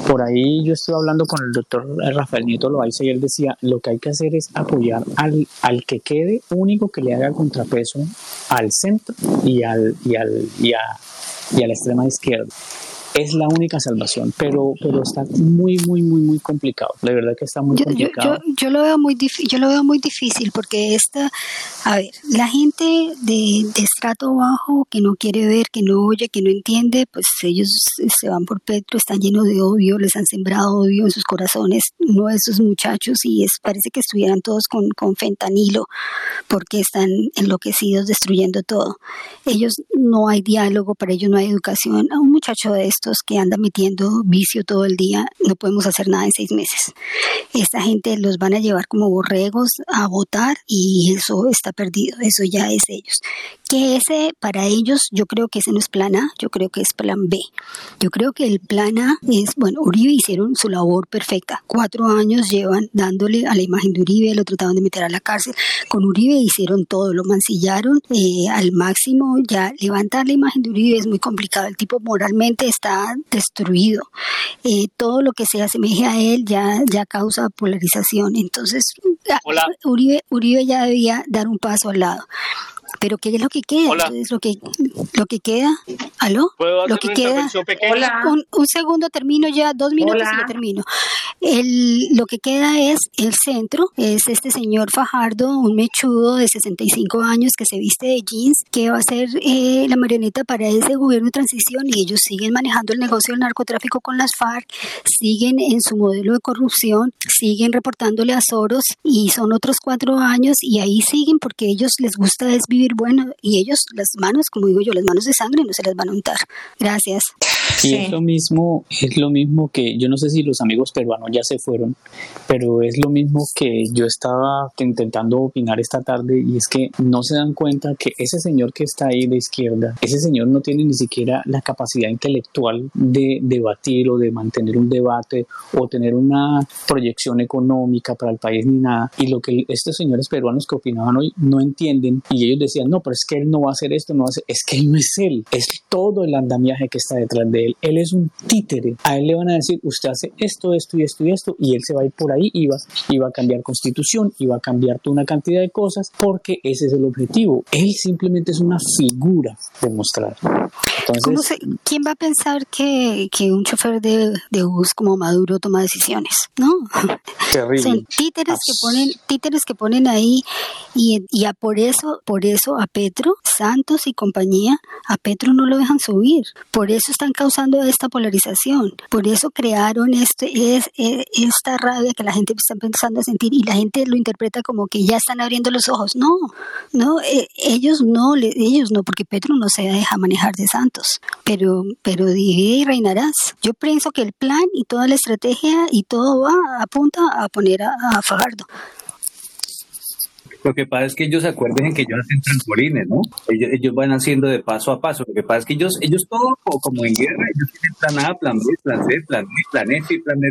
Por ahí yo estuve hablando con el doctor Rafael Nieto Loaiza y él decía, lo que hay que hacer es apoyar al, al que quede único que le haga contrapeso al centro y, al, y, al, y, a, y a la extrema izquierda es la única salvación, pero, pero está muy, muy, muy, muy complicado. La verdad que está muy complicado. Yo, lo veo muy yo lo veo muy difícil porque esta, a ver, la gente de, de, estrato bajo que no quiere ver, que no oye, que no entiende, pues ellos se van por Petro, están llenos de odio, les han sembrado odio en sus corazones, uno de esos muchachos y es, parece que estuvieran todos con, con fentanilo porque están enloquecidos destruyendo todo. Ellos no hay diálogo, para ellos no hay educación. A un muchacho de esto que andan metiendo vicio todo el día, no podemos hacer nada en seis meses. Esta gente los van a llevar como borregos a votar y eso está perdido, eso ya es ellos. Que ese, para ellos, yo creo que ese no es plan A, yo creo que es plan B. Yo creo que el plan A es, bueno, Uribe hicieron su labor perfecta. Cuatro años llevan dándole a la imagen de Uribe, lo trataban de meter a la cárcel. Con Uribe hicieron todo, lo mancillaron eh, al máximo. Ya levantar la imagen de Uribe es muy complicado. El tipo moralmente está destruido. Eh, todo lo que se asemeje a él ya, ya causa polarización. Entonces, Uribe, Uribe ya debía dar un paso al lado. Pero ¿qué es lo que queda? Entonces, lo que lo que queda, ¿aló? lo que queda, un, un, segundo termino ya, dos minutos y ya termino. El, lo que queda es el centro, es este señor Fajardo, un mechudo de 65 años que se viste de jeans, que va a ser eh, la marioneta para ese gobierno de transición y ellos siguen manejando el negocio del narcotráfico con las FARC, siguen en su modelo de corrupción, siguen reportándole a Soros y son otros cuatro años y ahí siguen porque ellos les gusta es vivir bueno y ellos las manos, como digo yo, las manos de sangre no se las van a untar. Gracias. Y es lo mismo, es lo mismo que, yo no sé si los amigos peruanos ya se fueron, pero es lo mismo que yo estaba intentando opinar esta tarde y es que no se dan cuenta que ese señor que está ahí de izquierda, ese señor no tiene ni siquiera la capacidad intelectual de debatir o de mantener un debate o tener una proyección económica para el país ni nada. Y lo que estos señores peruanos que opinaban hoy no entienden y ellos decían, no, pero es que él no va a hacer esto, no va a hacer, es que él no es él, es todo el andamiaje que está detrás de él él. es un títere. A él le van a decir, usted hace esto, esto y esto y esto, y él se va a ir por ahí y va, y va a cambiar constitución, y va a cambiar toda una cantidad de cosas, porque ese es el objetivo. Él simplemente es una figura de mostrar. ¿Cómo se- ¿Quién va a pensar que, que un chofer de, de bus como Maduro toma decisiones? No. Terrible. Son títeres que ponen, títeres que ponen ahí y, y a por eso, por eso a Petro, Santos y compañía, a Petro no lo dejan subir. Por eso están causando esta polarización. Por eso crearon este, es, esta rabia que la gente está empezando a sentir y la gente lo interpreta como que ya están abriendo los ojos. No, no, eh, ellos no, le- ellos no, porque Petro no se deja manejar de Santos. Pero, pero divide y reinarás. Yo pienso que el plan y toda la estrategia y todo va apunta a poner a, a Fajardo. Lo que pasa es que ellos acuerden que ellos hacen trampolines, ¿no? Ellos, ellos van haciendo de paso a paso. Lo que pasa es que ellos, ellos todo co- como en guerra, ellos tienen plan A, plan B, plan C, plan D, plan F y plan D.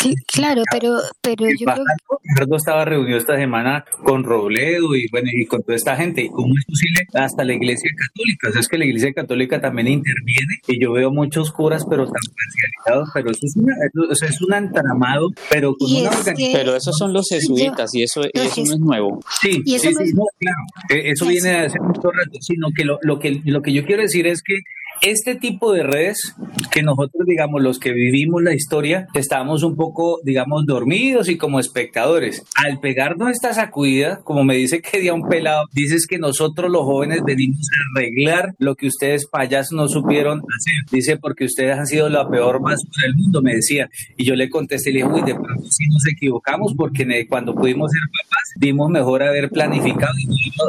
Sí, claro, pero, pero Y yo creo Fajardo, Fajardo estaba reunido esta semana con Robledo y bueno y con toda esta gente. ¿Y cómo es posible? Hasta la Iglesia Católica. O sea, es que la Iglesia Católica también interviene y yo veo muchos curas, pero tan parcializados, pero eso es, una, eso- es un entramado, pero con una es que- organización. Pero esos son los jesuitas y eso, y eso no es nuevo. Sí, Y eso sí, no es- no, claro. Eso Eso. viene de hace mucho rato, sino que lo, lo que lo que yo quiero decir es que este tipo de redes que nosotros, digamos, los que vivimos la historia, estábamos un poco, digamos, dormidos y como espectadores. Al pegarnos esta sacudida, como me dice que día un pelado, dices que nosotros los jóvenes venimos a arreglar lo que ustedes payasos no supieron hacer. Dice, porque ustedes han sido la peor basura del mundo, me decía. Y yo le contesté, le dije, uy, de pronto sí nos equivocamos porque cuando pudimos ser papás, dimos mejor haber planificado y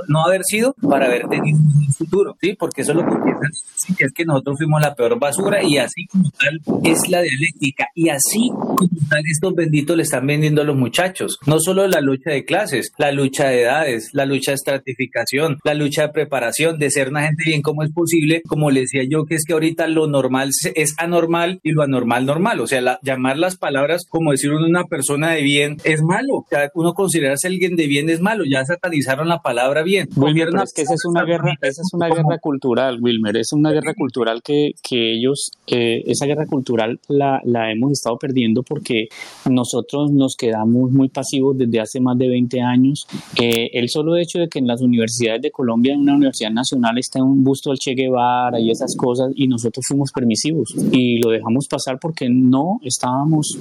no, haber sido para haber tenido un futuro, ¿sí? Porque eso es lo que piensan, sí, que que nosotros fuimos la peor basura y así como tal es la dialéctica y así como tal estos benditos le están vendiendo a los muchachos. No solo la lucha de clases, la lucha de edades, la lucha de estratificación, la lucha de preparación, de ser una gente bien, ¿cómo es posible? Como le decía yo, que es que ahorita lo normal es anormal y lo anormal normal. O sea, la- llamar las palabras como decir una persona de bien es malo. O sea, uno considerarse alguien de bien es malo. Ya satanizaron la palabra bien. Wilmer, es que esa es una guerra, esa es una guerra cultural, Wilmer, es una guerra cultural que, que ellos, eh, esa guerra cultural la, la hemos estado perdiendo porque nosotros nos quedamos muy pasivos desde hace más de 20 años. Eh, el solo hecho de que en las universidades de Colombia, en una universidad nacional, está un busto del Che Guevara y esas cosas, y nosotros fuimos permisivos y lo dejamos pasar porque no estábamos,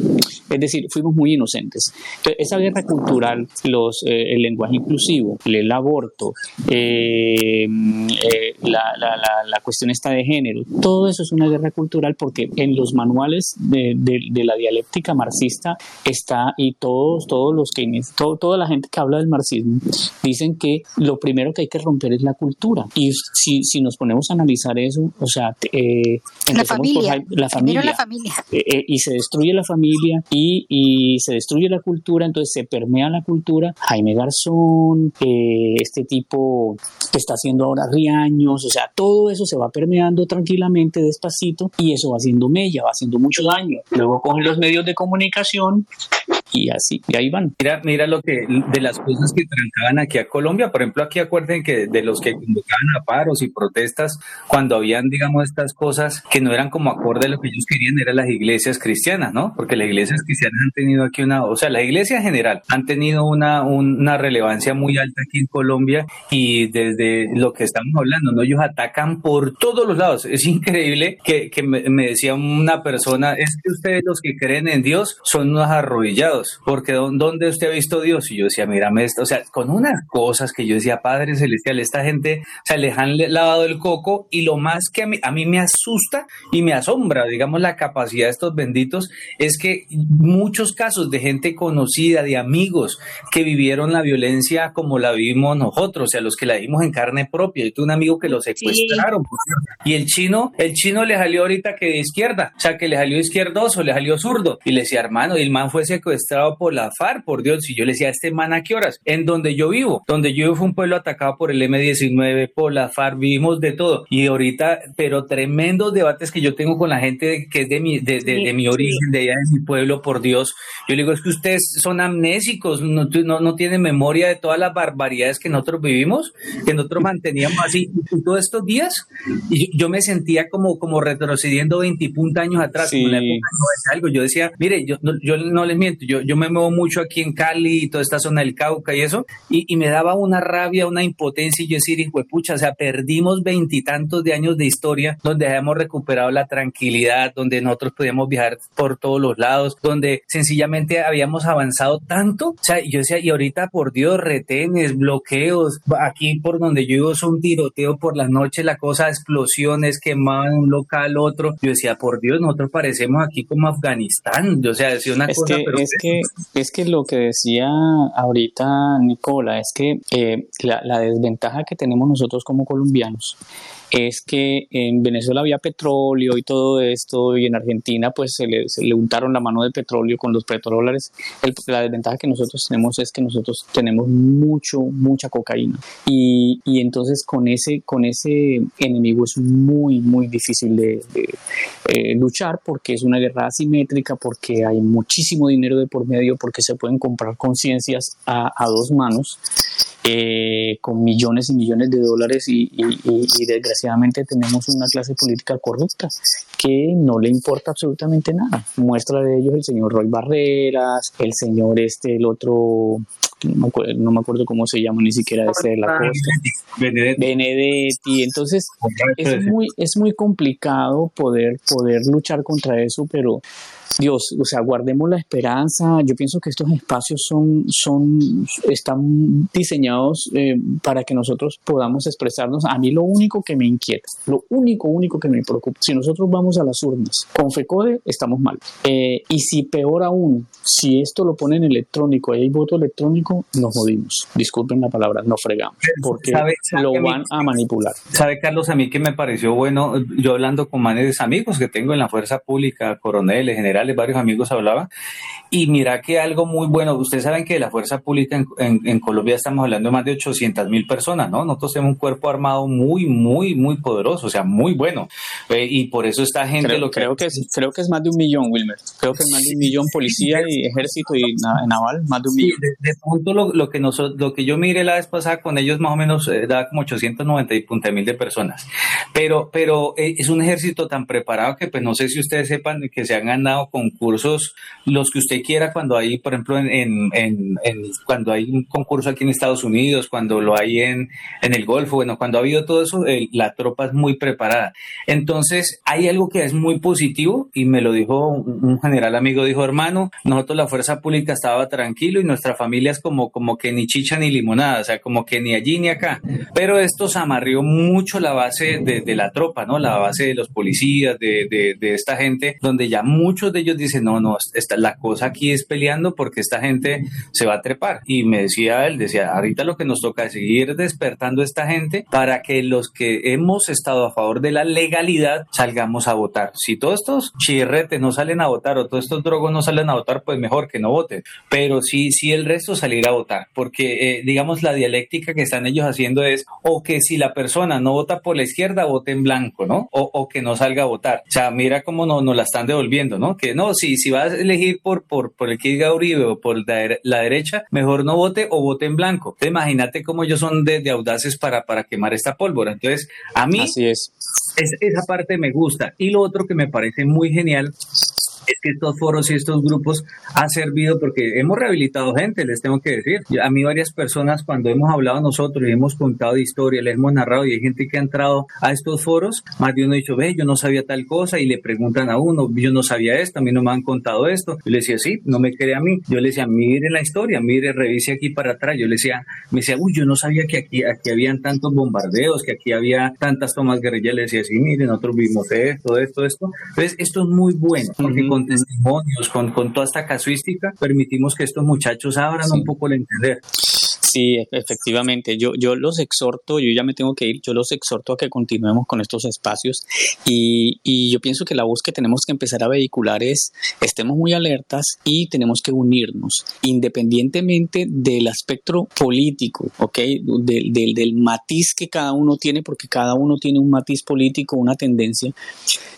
es decir, fuimos muy inocentes. Entonces, esa guerra cultural, los, eh, el lenguaje inclusivo, el aborto, eh, eh, la, la, la, la cuestión esta de género, todo eso es una guerra cultural porque en los manuales de, de, de la dialéctica marxista está y todos, todos los que, todo, toda la gente que habla del marxismo dicen que lo primero que hay que romper es la cultura. Y si, si nos ponemos a analizar eso, o sea, eh, la por familia. Jaime- la familia. la familia. Eh, eh, y se destruye la familia y, y se destruye la cultura, entonces se permea la cultura. Jaime Garzón, eh, este tipo que está haciendo ahora Riaños, o sea, todo eso se va permeando tranquilamente, despacito, y eso va haciendo mella, va haciendo mucho daño. Luego cogen los medios de comunicación y así, y ahí van. Mira, mira lo que de las cosas que trancaban aquí a Colombia, por ejemplo, aquí acuerden que de los que convocaban a paros y protestas cuando habían, digamos, estas cosas que no eran como acorde a lo que ellos querían, eran las iglesias cristianas, ¿no? Porque las iglesias cristianas han tenido aquí una, o sea, las iglesias en general han tenido una, un- una relevancia muy alta aquí en Colombia y desde lo que estamos hablando, ¿no? Ellos atacan por todos los lados. Es increíble que, que me, me decía una persona, es que ustedes los que creen en Dios son unos arrodillados, porque ¿dó- ¿dónde usted ha visto Dios? Y yo decía, mírame esto, o sea, con unas cosas que yo decía, Padre Celestial, esta gente, o sea, les han lavado el coco y lo más que a mí, a mí me asusta y me asombra, digamos, la capacidad de estos benditos, es que muchos casos de gente conocida, de amigos que vivieron la violencia como la vivimos nosotros, o sea, los que la vimos en carne propia. Yo tuve un amigo que lo secuestraron, y el chino, el chino le salió ahorita que de izquierda, o sea, que le salió izquierdoso, le salió zurdo, y le decía, hermano, y el man fue secuestrado por la FARC, por Dios, y yo le decía, ¿este man a qué horas? En donde yo vivo, donde yo vivo fue un pueblo atacado por el M19, por la FARC, vivimos de todo, y ahorita, pero tremendos debates que yo tengo con la gente que es de mi, de, de- de mi origen, de allá de mi pueblo, por Dios, yo le digo, es que ustedes son amnésicos, no, no, no tienen memoria de todas las barbaridades que nosotros vivimos, que nosotros manteníamos así y todos estos días, y yo me sentía como, como retrocediendo 20 y punta años atrás, Sí. como en la época 90 algo. Yo decía, mire, yo no, yo no les miento, yo yo, yo me muevo mucho aquí en Cali y toda esta zona del Cauca y eso, y, y me daba una rabia, una impotencia y yo decir, hijo de pucha, o sea, perdimos veintitantos de años de historia donde habíamos recuperado la tranquilidad, donde nosotros podíamos viajar por todos los lados, donde sencillamente habíamos avanzado tanto, o sea, yo decía, y ahorita por Dios, retenes, bloqueos, aquí por donde yo vivo es un tiroteo por las noches, la cosa, explosiones, quemaban un local, otro, yo decía, por Dios, nosotros parecemos aquí como Afganistán, o sea, decía una Es cosa, que, pero es que, es que lo que decía ahorita Nicola es que eh, la, la desventaja que tenemos nosotros como colombianos es que en Venezuela había petróleo y todo esto, y en Argentina pues se le, se le untaron la mano de petróleo con los petrodólares. El- la desventaja que nosotros tenemos es que nosotros tenemos mucho, mucha cocaína. Y, y entonces con ese, con ese enemigo es muy, muy difícil de, eh, luchar porque es una guerra asimétrica, porque hay muchísimo dinero de por medio, porque se pueden comprar conciencias a, a dos manos eh, con millones y millones de dólares y, y- y- y desgraciadamente tenemos una clase política corrupta que no le importa absolutamente nada. Muestra de ellos el señor Roy Barreras, el señor este, el otro, no me acuerdo, no me acuerdo cómo se llama ni siquiera ese de la costa. Benedetti. Benedetti. Entonces, es muy, es muy complicado poder, poder luchar contra eso, pero Dios, o sea, guardemos la esperanza. Yo pienso que estos espacios son, son, están diseñados eh, para que nosotros podamos expresarnos. A mí lo único que me inquieta, lo único, único que me preocupa, si nosotros vamos a las urnas con FECODE, estamos mal. Eh, y si peor aún, si esto lo ponen electrónico y hay voto electrónico, nos jodimos. Disculpen la palabra, nos fregamos, porque ¿Sabe- sabe lo a mí- van a manipular. ¿Sabe, Carlos? A mí que me pareció bueno, yo hablando con manes amigos que tengo en la fuerza pública, coroneles, generales, varios amigos hablaba, y mira que algo muy bueno, ustedes saben que de la fuerza pública en, en- en Colombia estamos hablando de más de 800 mil personas, ¿no? Nosotros tenemos un cuerpo armado muy, muy, muy poderoso, o sea, muy bueno, Eh, y por eso esta gente Creo, lo que... creo, que es, creo que es más de un millón, Wilmer. Creo que es más de un millón policía y ejército y na- naval, más de un Sí, millón. de, de punto lo, lo que noso- lo que yo miré la vez pasada con ellos más o menos eh, da como 890 y punta mil de personas. Pero, pero eh, es un ejército tan preparado que pues no sé si ustedes sepan que se han ganado concursos los que usted quiera cuando hay, por ejemplo, en, en, en- cuando hay un concurso aquí en Estados Unidos, cuando lo hay en, el Golfo, bueno, cuando ha habido todo eso, eh, la tropa es muy preparada. Entonces, hay algo que es muy positivo y me lo dijo un general amigo, dijo, hermano, nosotros la fuerza pública estaba tranquilo y nuestra familia es como, como que ni chicha ni limonada, o sea, como que ni allí ni acá. Pero esto se amarrió mucho la base de, de la tropa, ¿no? La base de los policías, de, de, de esta gente, donde ya muchos de ellos dicen, no, no, esta, la cosa aquí es peleando porque esta gente se va a trepar. Y me decía él, decía, ahorita lo que nos toca es seguir despertando a esta gente para que los que hemos estado a favor de la legalidad salgamos a votar. Si todos estos chirretes no salen a votar o todos estos drogos no salen a votar, pues mejor que no voten. Pero sí, sí el resto salir a votar, porque eh, digamos la dialéctica que están ellos haciendo es o que si la persona no vota por la izquierda, vote en blanco, ¿no? O, o que no salga a votar. O sea, mira cómo nos no la están devolviendo, ¿no? Que no, si, si vas a elegir por, por, por el que diga Uribe o por la, dere- la derecha, mejor no vote o vote en blanco. Entonces, imagínate cómo ellos son de, de audaces para, para quemar esta pólvora. Entonces, a mí Así es. es- esa parte me gusta. Y lo otro que me parece muy genial es que estos foros y estos grupos han servido porque hemos rehabilitado gente, les tengo que decir. A mí varias personas cuando hemos hablado nosotros y hemos contado historias, les hemos narrado y hay gente que ha entrado a estos foros, más de uno ha dicho, ve, yo no sabía tal cosa y le preguntan a uno, yo no sabía esto, a mí no me han contado esto. Yo le decía, sí, no me cree a mí. Yo le decía, mire la historia, mire, revise aquí para atrás. Yo le decía, me decía, uy, yo no sabía que aquí, aquí habían tantos bombardeos, que aquí había tantas tomas guerrillas. Le decía, sí, mire, nosotros vimos esto, esto, esto. Entonces, esto es muy bueno, porque con testimonios, con, con toda esta casuística, permitimos que estos muchachos abran Sí. un poco el entender. Sí, e- efectivamente. Yo, yo los exhorto, yo ya me tengo que ir, yo los exhorto a que continuemos con estos espacios y, y yo pienso que la voz que tenemos que empezar a vehicular es estemos muy alertas y tenemos que unirnos independientemente del espectro político, ¿ok? Del, del, del matiz que cada uno tiene, porque cada uno tiene un matiz político, una tendencia,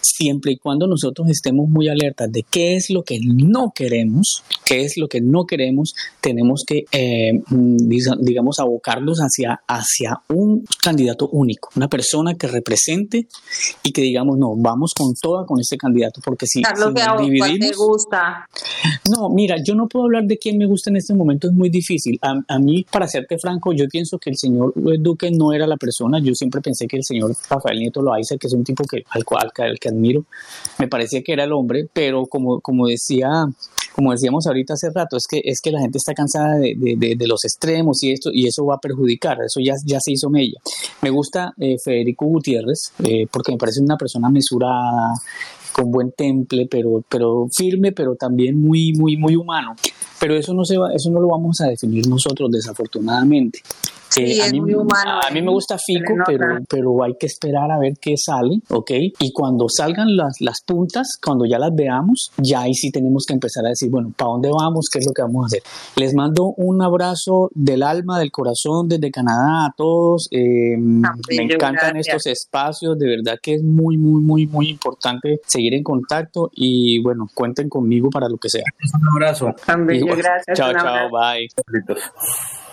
siempre y cuando nosotros estemos muy alertas de qué es lo que no queremos, qué es lo que no queremos, tenemos que eh, mm, digamos, abocarlos hacia, hacia un candidato único, una persona que represente y que digamos, no, vamos con toda con este candidato, porque si, Carlos, si ¿qué a nos te dividimos... gusta? No, mira, yo no puedo hablar de quién me gusta en este momento, es muy difícil. A, a mí, para serte franco, yo pienso que el señor Duque no era la persona. Yo siempre pensé que el señor Rafael Nieto Loaiza, que es un tipo que, al cual al que admiro, me parecía que era el hombre, pero como, como decía como decíamos ahorita hace rato, es que, es que la gente está cansada de, de- de- de los extremos y esto, y eso va a perjudicar, eso ya, ya se hizo mella. Me gusta eh, Federico Gutiérrez, eh, porque me parece una persona mesurada, con buen temple, pero, pero firme, pero también muy, muy, muy humano. Pero eso no se va, eso no lo vamos a definir nosotros, desafortunadamente. Sí, Eh, a, mí, muy humano, a mí me gusta se le Fico, pero, pero hay que esperar a ver qué sale, ¿ok? Y cuando salgan las, las puntas, cuando ya las veamos, ya ahí sí tenemos que empezar a decir, bueno, ¿para dónde vamos? ¿Qué es lo que vamos a hacer? Les mando un abrazo del alma, del corazón, desde Canadá a todos. Eh, me encantan gracias. estos espacios, de verdad que es muy, muy, muy, muy importante seguir en contacto y bueno, cuenten conmigo para lo que sea. Un abrazo. Tan bello, gracias. Chao, chao, bye.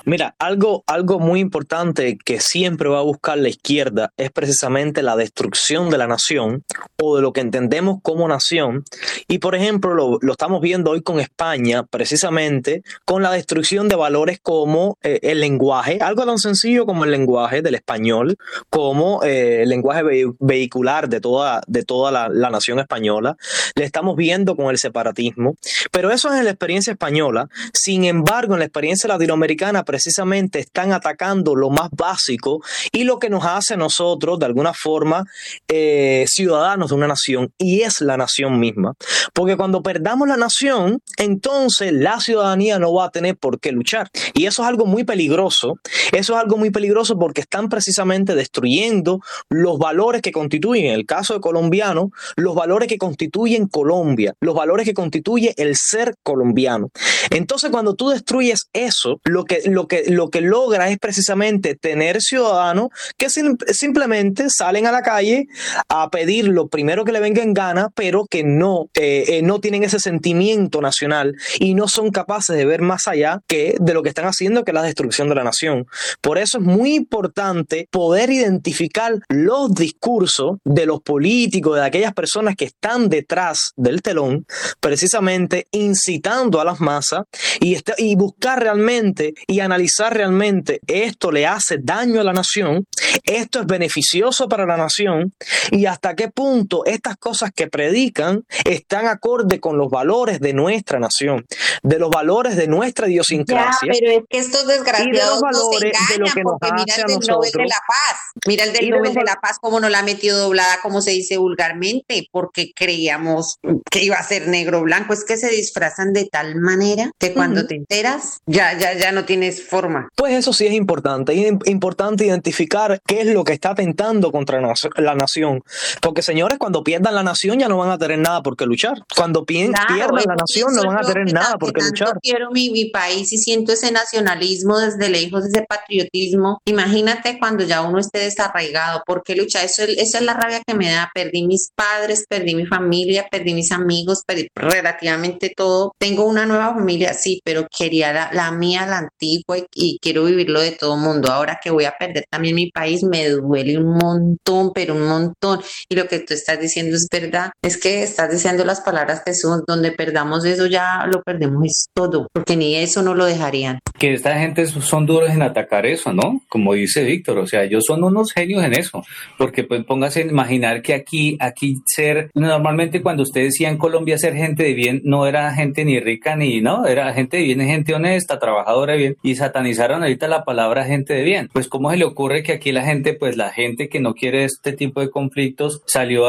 Mira, algo, algo muy importante que siempre va a buscar la izquierda es precisamente la destrucción de la nación o de lo que entendemos como nación. Y por ejemplo, lo, lo estamos viendo hoy con España, precisamente con la destrucción de valores como eh, el lenguaje, algo tan sencillo como el lenguaje del español, como eh, el lenguaje ve- vehicular de toda, de toda la, la nación española. Le estamos viendo con el separatismo. Pero eso es en la experiencia española. Sin embargo, en la experiencia latinoamericana, precisamente están atacando lo más básico y lo que nos hace a nosotros, de alguna forma, eh, ciudadanos de una nación, y es la nación misma. Porque cuando perdamos la nación, entonces la ciudadanía no va a tener por qué luchar. Y eso es algo muy peligroso. Eso es algo muy peligroso porque están precisamente destruyendo los valores que constituyen, en el caso de colombiano, los valores que constituyen Colombia, los valores que constituye el ser colombiano. Entonces, cuando tú destruyes eso, lo que, lo que, lo que logra es precisamente tener ciudadanos que sim- simplemente salen a la calle a pedir lo primero que le venga en gana, pero que no, eh, eh, no tienen ese sentimiento nacional y no son capaces de ver más allá que de lo que están haciendo, que es la destrucción de la nación. Por eso es muy importante poder identificar los discursos de los políticos, de aquellas personas que están detrás del telón, precisamente incitando a las masas y, y buscar realmente y analizar realmente esto le hace daño a la nación, esto es beneficioso para la nación y hasta qué punto estas cosas que predican están acorde con los valores de nuestra nación, de los valores de nuestra Ya, idiosincrasia. pero es que estos desgraciados nos valores de lo engañan que nos porque mira el del Nobel de la Paz, mira el del de Nobel de la Paz como nos la ha metido doblada, como se dice vulgarmente, porque creíamos que iba a ser negro o blanco, es que se disfrazan de tal manera que cuando te enteras ya, ya, ya no tienes forma. Pues eso sí es importante, es im- importante identificar qué es lo que está atentando contra la nación. Porque señores, cuando pierdan la nación ya no van a tener nada por qué luchar. Cuando Claro, pierdan es la nación no van a tener nada por qué luchar. quiero mi, mi país y siento ese nacionalismo desde lejos, ese patriotismo. Imagínate cuando ya uno esté desarraigado, ¿por qué luchar? Eso, es- esa es la rabia que me da. Perdí mis padres, perdí mi familia, perdí mis amigos, perdí relativamente todo. Tengo una nueva familia, sí, pero quería la, la mía, la antigua, y, y quiero vivirlo de todo mundo. Ahora que voy a perder también mi país, me duele un montón, pero un montón. Y lo que tú estás diciendo es verdad. Es que estás diciendo las palabras que son, donde perdamos eso ya lo perdemos es todo, porque ni eso no lo dejarían. que esta gente son duros en atacar eso, ¿no? Como dice Víctor, o sea, ellos son unos genios en eso, porque pues póngase a imaginar que aquí, aquí ser, normalmente cuando usted decía en Colombia ser gente de bien, no era gente ni rica ni, no, era gente de bien, gente honesta, trabajadora de bien, y satanizaron ahorita la palabra gente de bien. Pues cómo se le ocurre que aquí la gente, pues la gente que no quiere este tipo de conflictos salió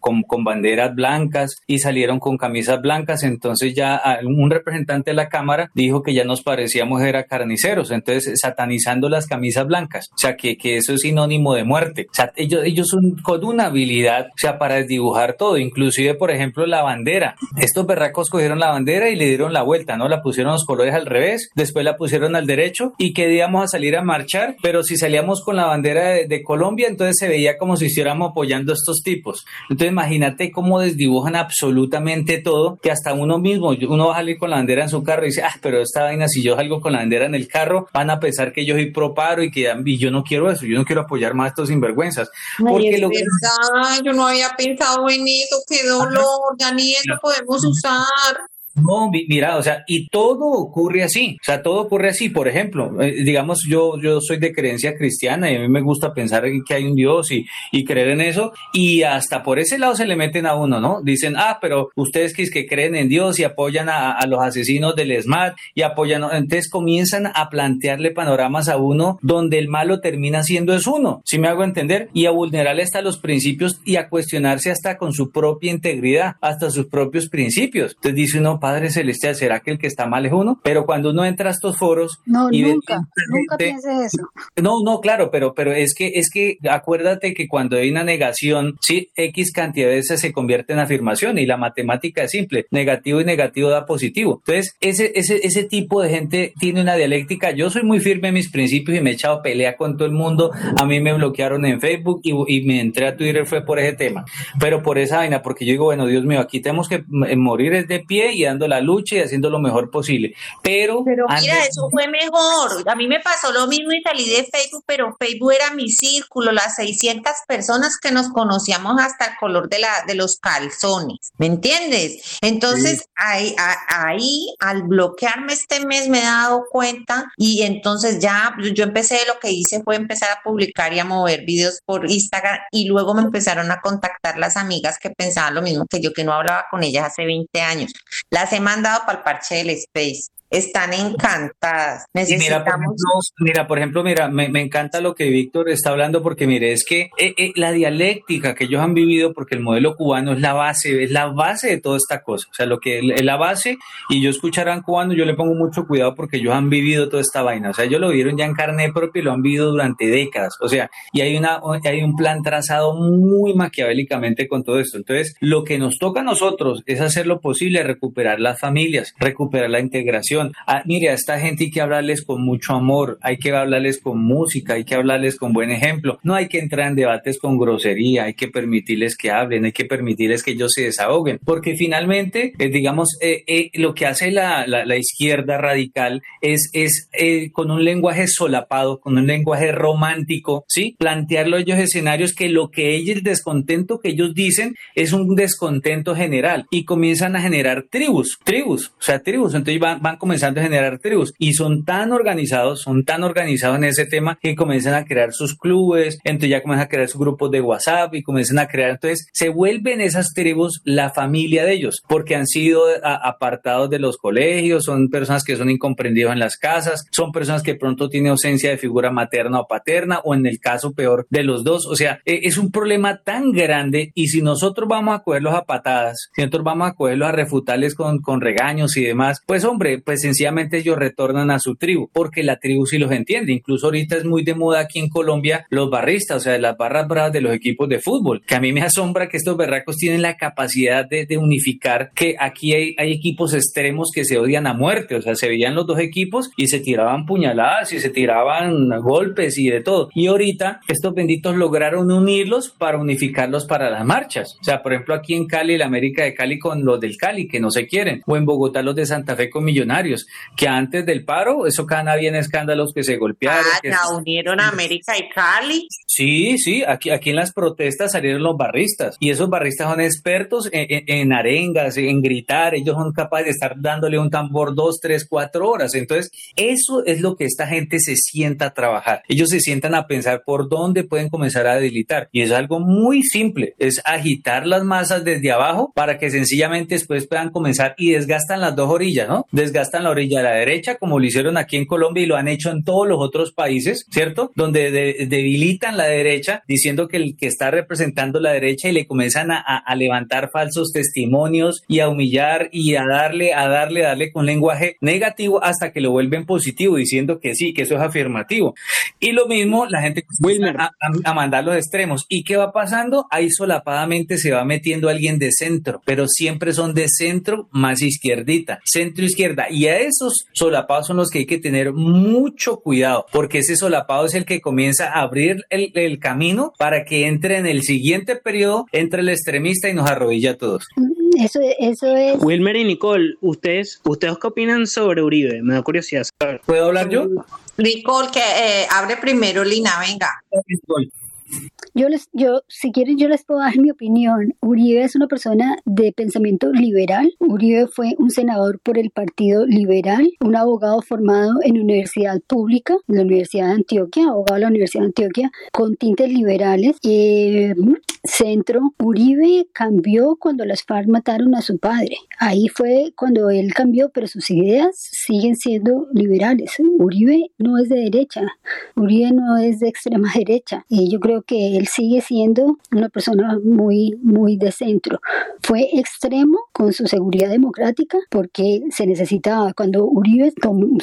con, banderas blancas y salieron con camisas blancas, entonces ya un representante de la Cámara dijo que ya nos parecíamos era carniceros, entonces satanizando las camisas blancas, o sea que, que eso es sinónimo de muerte. Ellos, ellos son con una habilidad, o sea, para desdibujar todo, inclusive por ejemplo la bandera. Estos berracos cogieron la bandera y le dieron la vuelta, ¿no? La pusieron los colores al revés, después después la pusieron al derecho y que íbamos a salir a marchar, pero si salíamos con la bandera de, de Colombia, entonces se veía como si estuviéramos apoyando a estos tipos. Entonces imagínate cómo desdibujan absolutamente todo, que hasta uno mismo, uno va a salir con la bandera en su carro y dice, ah, pero esta vaina, si yo salgo con la bandera en el carro, van a pensar que yo soy pro paro y que y yo no quiero eso, yo no quiero apoyar más a estos sinvergüenzas. Ay, Porque es lo que verdad, yo no había pensado en eso, qué dolor, ya ni eso podemos usar. No, mi- mira, o sea, y todo ocurre así, o sea, todo ocurre así. Por ejemplo, eh, digamos, yo, yo soy de creencia cristiana y a mí me gusta pensar en que hay un Dios y, y creer en eso, y hasta por ese lado se le meten a uno, ¿no? Dicen, ah, pero ustedes que, que creen en Dios y apoyan a, a los asesinos del SMAT y apoyan, entonces comienzan a plantearle panoramas a uno donde el malo termina siendo es uno, si me hago entender, y a vulnerarle hasta los principios y a cuestionarse hasta con su propia integridad, hasta sus propios principios. Entonces dice uno, Padre Celestial, ¿será que el que está mal es uno? Pero cuando uno entra a estos foros No, y nunca, nunca gente- piense eso. no, no, claro, pero, pero es que, es que acuérdate que cuando hay una negación, sí, X cantidad de veces se convierte en afirmación y la matemática es simple, negativo y negativo da positivo. Entonces, ese, ese, ese tipo de gente tiene una dialéctica. Yo soy muy firme en mis principios y me he echado pelea con todo el mundo. A mí me bloquearon en Facebook y, y me entré a Twitter fue por ese tema, pero por esa vaina, porque yo digo, bueno, Dios mío, aquí tenemos que m- morir de pie y dando la lucha y haciendo lo mejor posible. Pero, Pero antes- mira, eso fue mejor. A mí me pasó lo mismo y salí de Facebook, pero Facebook era mi círculo, las 600 personas que nos conocíamos hasta el color de, la, de los calzones. ¿Me entiendes? Entonces, ahí, a- ahí, al bloquearme este mes, me he dado cuenta y entonces ya yo empecé, lo que hice fue empezar a publicar y a mover videos por Instagram y luego me empezaron a contactar las amigas que pensaban lo mismo que yo, que no hablaba con ellas hace 20 años. Las he mandado para el parche del Space. Están encantadas. Y mira, por Necesitamos. ejemplo, mira, por ejemplo, mira, me, me encanta lo que Víctor está hablando porque mire, es que eh, eh, la dialéctica que ellos han vivido, porque el modelo cubano es la base, es la base de toda esta cosa, o sea, lo que es la base, y yo escucharán cubano, yo le pongo mucho cuidado porque ellos han vivido toda esta vaina, o sea, ellos lo vieron ya en carne propia y lo han vivido durante décadas, o sea, y hay, una, hay un plan trazado muy maquiavélicamente con todo esto. Entonces, lo que nos toca a nosotros es hacer lo posible, recuperar las familias, recuperar la integración. Ah, mire, a esta gente hay que hablarles con mucho amor, hay que hablarles con música, hay que hablarles con buen ejemplo. No hay que entrar en debates con grosería, hay que permitirles que hablen, hay que permitirles que ellos se desahoguen, porque finalmente, eh, digamos, eh, eh, lo que hace la, la- la izquierda radical es, es eh, con un lenguaje solapado, con un lenguaje romántico, ¿sí? Plantearlo ellos escenarios que lo que ellos, el descontento que ellos dicen es un descontento general y comienzan a generar tribus, tribus, o sea, tribus, entonces van, van comenzando a generar tribus. Y son tan organizados, son tan organizados en ese tema que comienzan a crear sus clubes, entonces ya comienzan a crear sus grupos de WhatsApp y comienzan a crear, entonces se vuelven esas tribus la familia de ellos, porque han sido apartados de los colegios, son personas que son incomprendidos en las casas, son personas que pronto tienen ausencia de figura materna o paterna, o en el caso peor de los dos, o sea, eh, es un problema tan grande y si nosotros vamos a cogerlos a patadas, si nosotros vamos a cogerlos a refutarles con, con regaños y demás, pues hombre, pues sencillamente ellos retornan a su tribu, porque la tribu sí los entiende, incluso ahorita es muy de moda aquí en Colombia los barristas, o sea, las barras bravas de los equipos de fútbol, que a mí me asombra que estos berracos tienen la capacidad de, de unificar, que aquí hay, hay equipos extremos que se odian a muerte, o sea, se veían los dos equipos y se tiraban puñaladas y se tiraban golpes y de todo. Y ahorita estos benditos lograron unirlos para unificarlos para las marchas. O sea, por ejemplo, aquí en Cali, la América de Cali con los del Cali, que no se quieren, o en Bogotá los de Santa Fe con Millonarios, que antes del paro, eso cada bien escándalos que se golpearon. Ah, que ya unieron a América y Cali. Sí, sí, aquí, aquí en las protestas salieron los barristas y esos barristas son expertos en, en- en arengas, en gritar, ellos son capaces de estar dándole un tambor dos, tres, cuatro horas. Entonces, eso es lo que esta gente se sienta a trabajar. Ellos se sientan a pensar por dónde pueden comenzar a debilitar y es algo muy simple, es agitar las masas desde abajo para que sencillamente después puedan comenzar y desgastan las dos orillas, ¿no? Desgastan la orilla de la derecha como lo hicieron aquí en Colombia y lo han hecho en todos los otros países, ¿cierto? Donde de- debilitan la derecha diciendo que el que está representando la derecha y le comienzan a, a- a levantar falsos testimonios y a humillar y a darle, a darle, a darle con lenguaje negativo hasta que lo vuelven positivo diciendo que sí, que eso es afirmativo. Y lo mismo la gente a- a mandar los extremos. ¿Y qué va pasando? Ahí solapadamente se va metiendo alguien de centro, pero siempre son de centro más izquierdita, centro izquierda. Y Y a esos solapados son los que hay que tener mucho cuidado, porque ese solapado es el que comienza a abrir el, el camino para que entre en el siguiente periodo, entre el extremista y nos arrodilla a todos. Eso, eso es. Wilmer y Nicole, ¿ustedes, ¿ustedes qué opinan sobre Uribe? Me da curiosidad saber. ¿Puedo hablar yo? Nicole, que eh, abre primero, Lina, venga. Yo les, yo, si quieren, yo les puedo dar mi opinión. Uribe es una persona de pensamiento liberal. Uribe fue un senador por el Partido Liberal, un abogado formado en universidad pública, la Universidad de Antioquia, abogado de la Universidad de Antioquia, con tintes liberales. Eh, centro. Uribe cambió cuando las FARC mataron a su padre. Ahí fue cuando él cambió, pero sus ideas siguen siendo liberales. Uribe no es de derecha. Uribe no es de extrema derecha. Y yo creo que él sigue siendo una persona muy, muy de centro. Fue extremo con su seguridad democrática porque se necesitaba. Cuando Uribe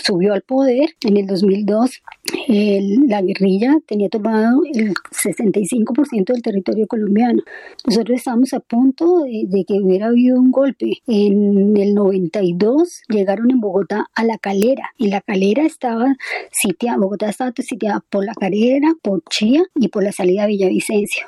subió al poder en el 2002, el, la guerrilla tenía tomado el 65% del territorio colombiano. Nosotros estábamos a punto de, de, que hubiera habido un golpe. En el 92 llegaron en Bogotá a La Calera y La Calera estaba sitiada, Bogotá estaba sitiada por La Calera, por Chía y por la salida a Villavicencio.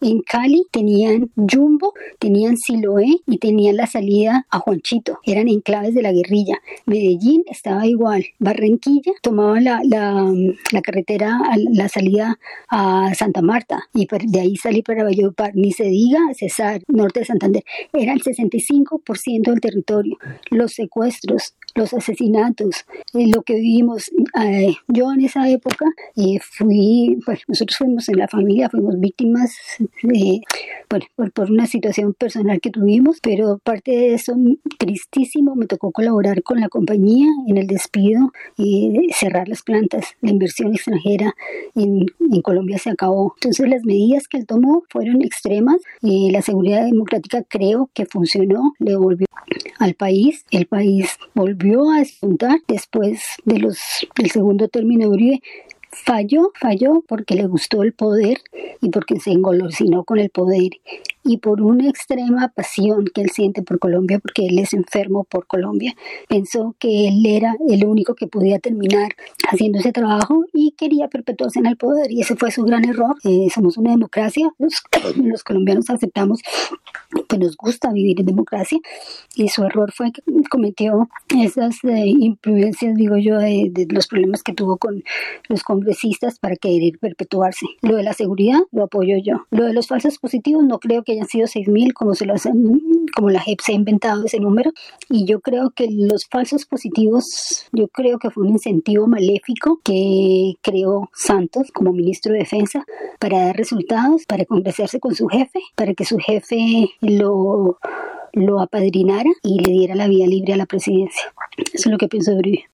En Cali tenían Jumbo, tenían Siloé y tenían la salida a Juanchito. Eran enclaves de la guerrilla. Medellín estaba igual. Barranquilla tomaba la, la, carretera, la salida a Santa Marta y de ahí salí para Valledupar. Ni se diga Cesar, norte de Santander. Era el 65% del territorio. Los secuestros, los asesinatos, eh, lo que vivimos. Eh, yo en esa época eh, fui, pues nosotros fuimos en la familia, fuimos víctimas bueno, por, por, una situación personal que tuvimos, pero parte de eso, tristísimo, me tocó colaborar con la compañía en el despido y cerrar las plantas. La inversión extranjera en, en, Colombia se acabó. Entonces las medidas que él tomó fueron extremas. la seguridad democrática creo que funcionó, le volvió al país, el país volvió a despuntar después de los, del segundo término de Uribe, falló, falló porque le gustó el poder y porque se engolosinó con el poder y por una extrema pasión que él siente por Colombia, porque él es enfermo por Colombia, pensó que él era el único que podía terminar haciendo ese trabajo y quería perpetuarse en el poder y ese fue su gran error. Eh, somos una democracia, los, los colombianos aceptamos que nos gusta vivir en democracia y su error fue que cometió esas eh, imprudencias, digo yo, de, de, los problemas que tuvo con los congresistas para querer perpetuarse. Lo de la seguridad lo apoyo yo. Lo de los falsos positivos no creo que hayan sido 6.000 como, se lo hacen, como la JEP se ha inventado ese número y yo creo que los falsos positivos, yo creo que fue un incentivo maléfico que creó Santos como ministro de Defensa para dar resultados, para congresarse con su jefe, para que su jefe lo, lo apadrinara y le diera la vía libre a la presidencia. Eso es lo que pienso de Uribe.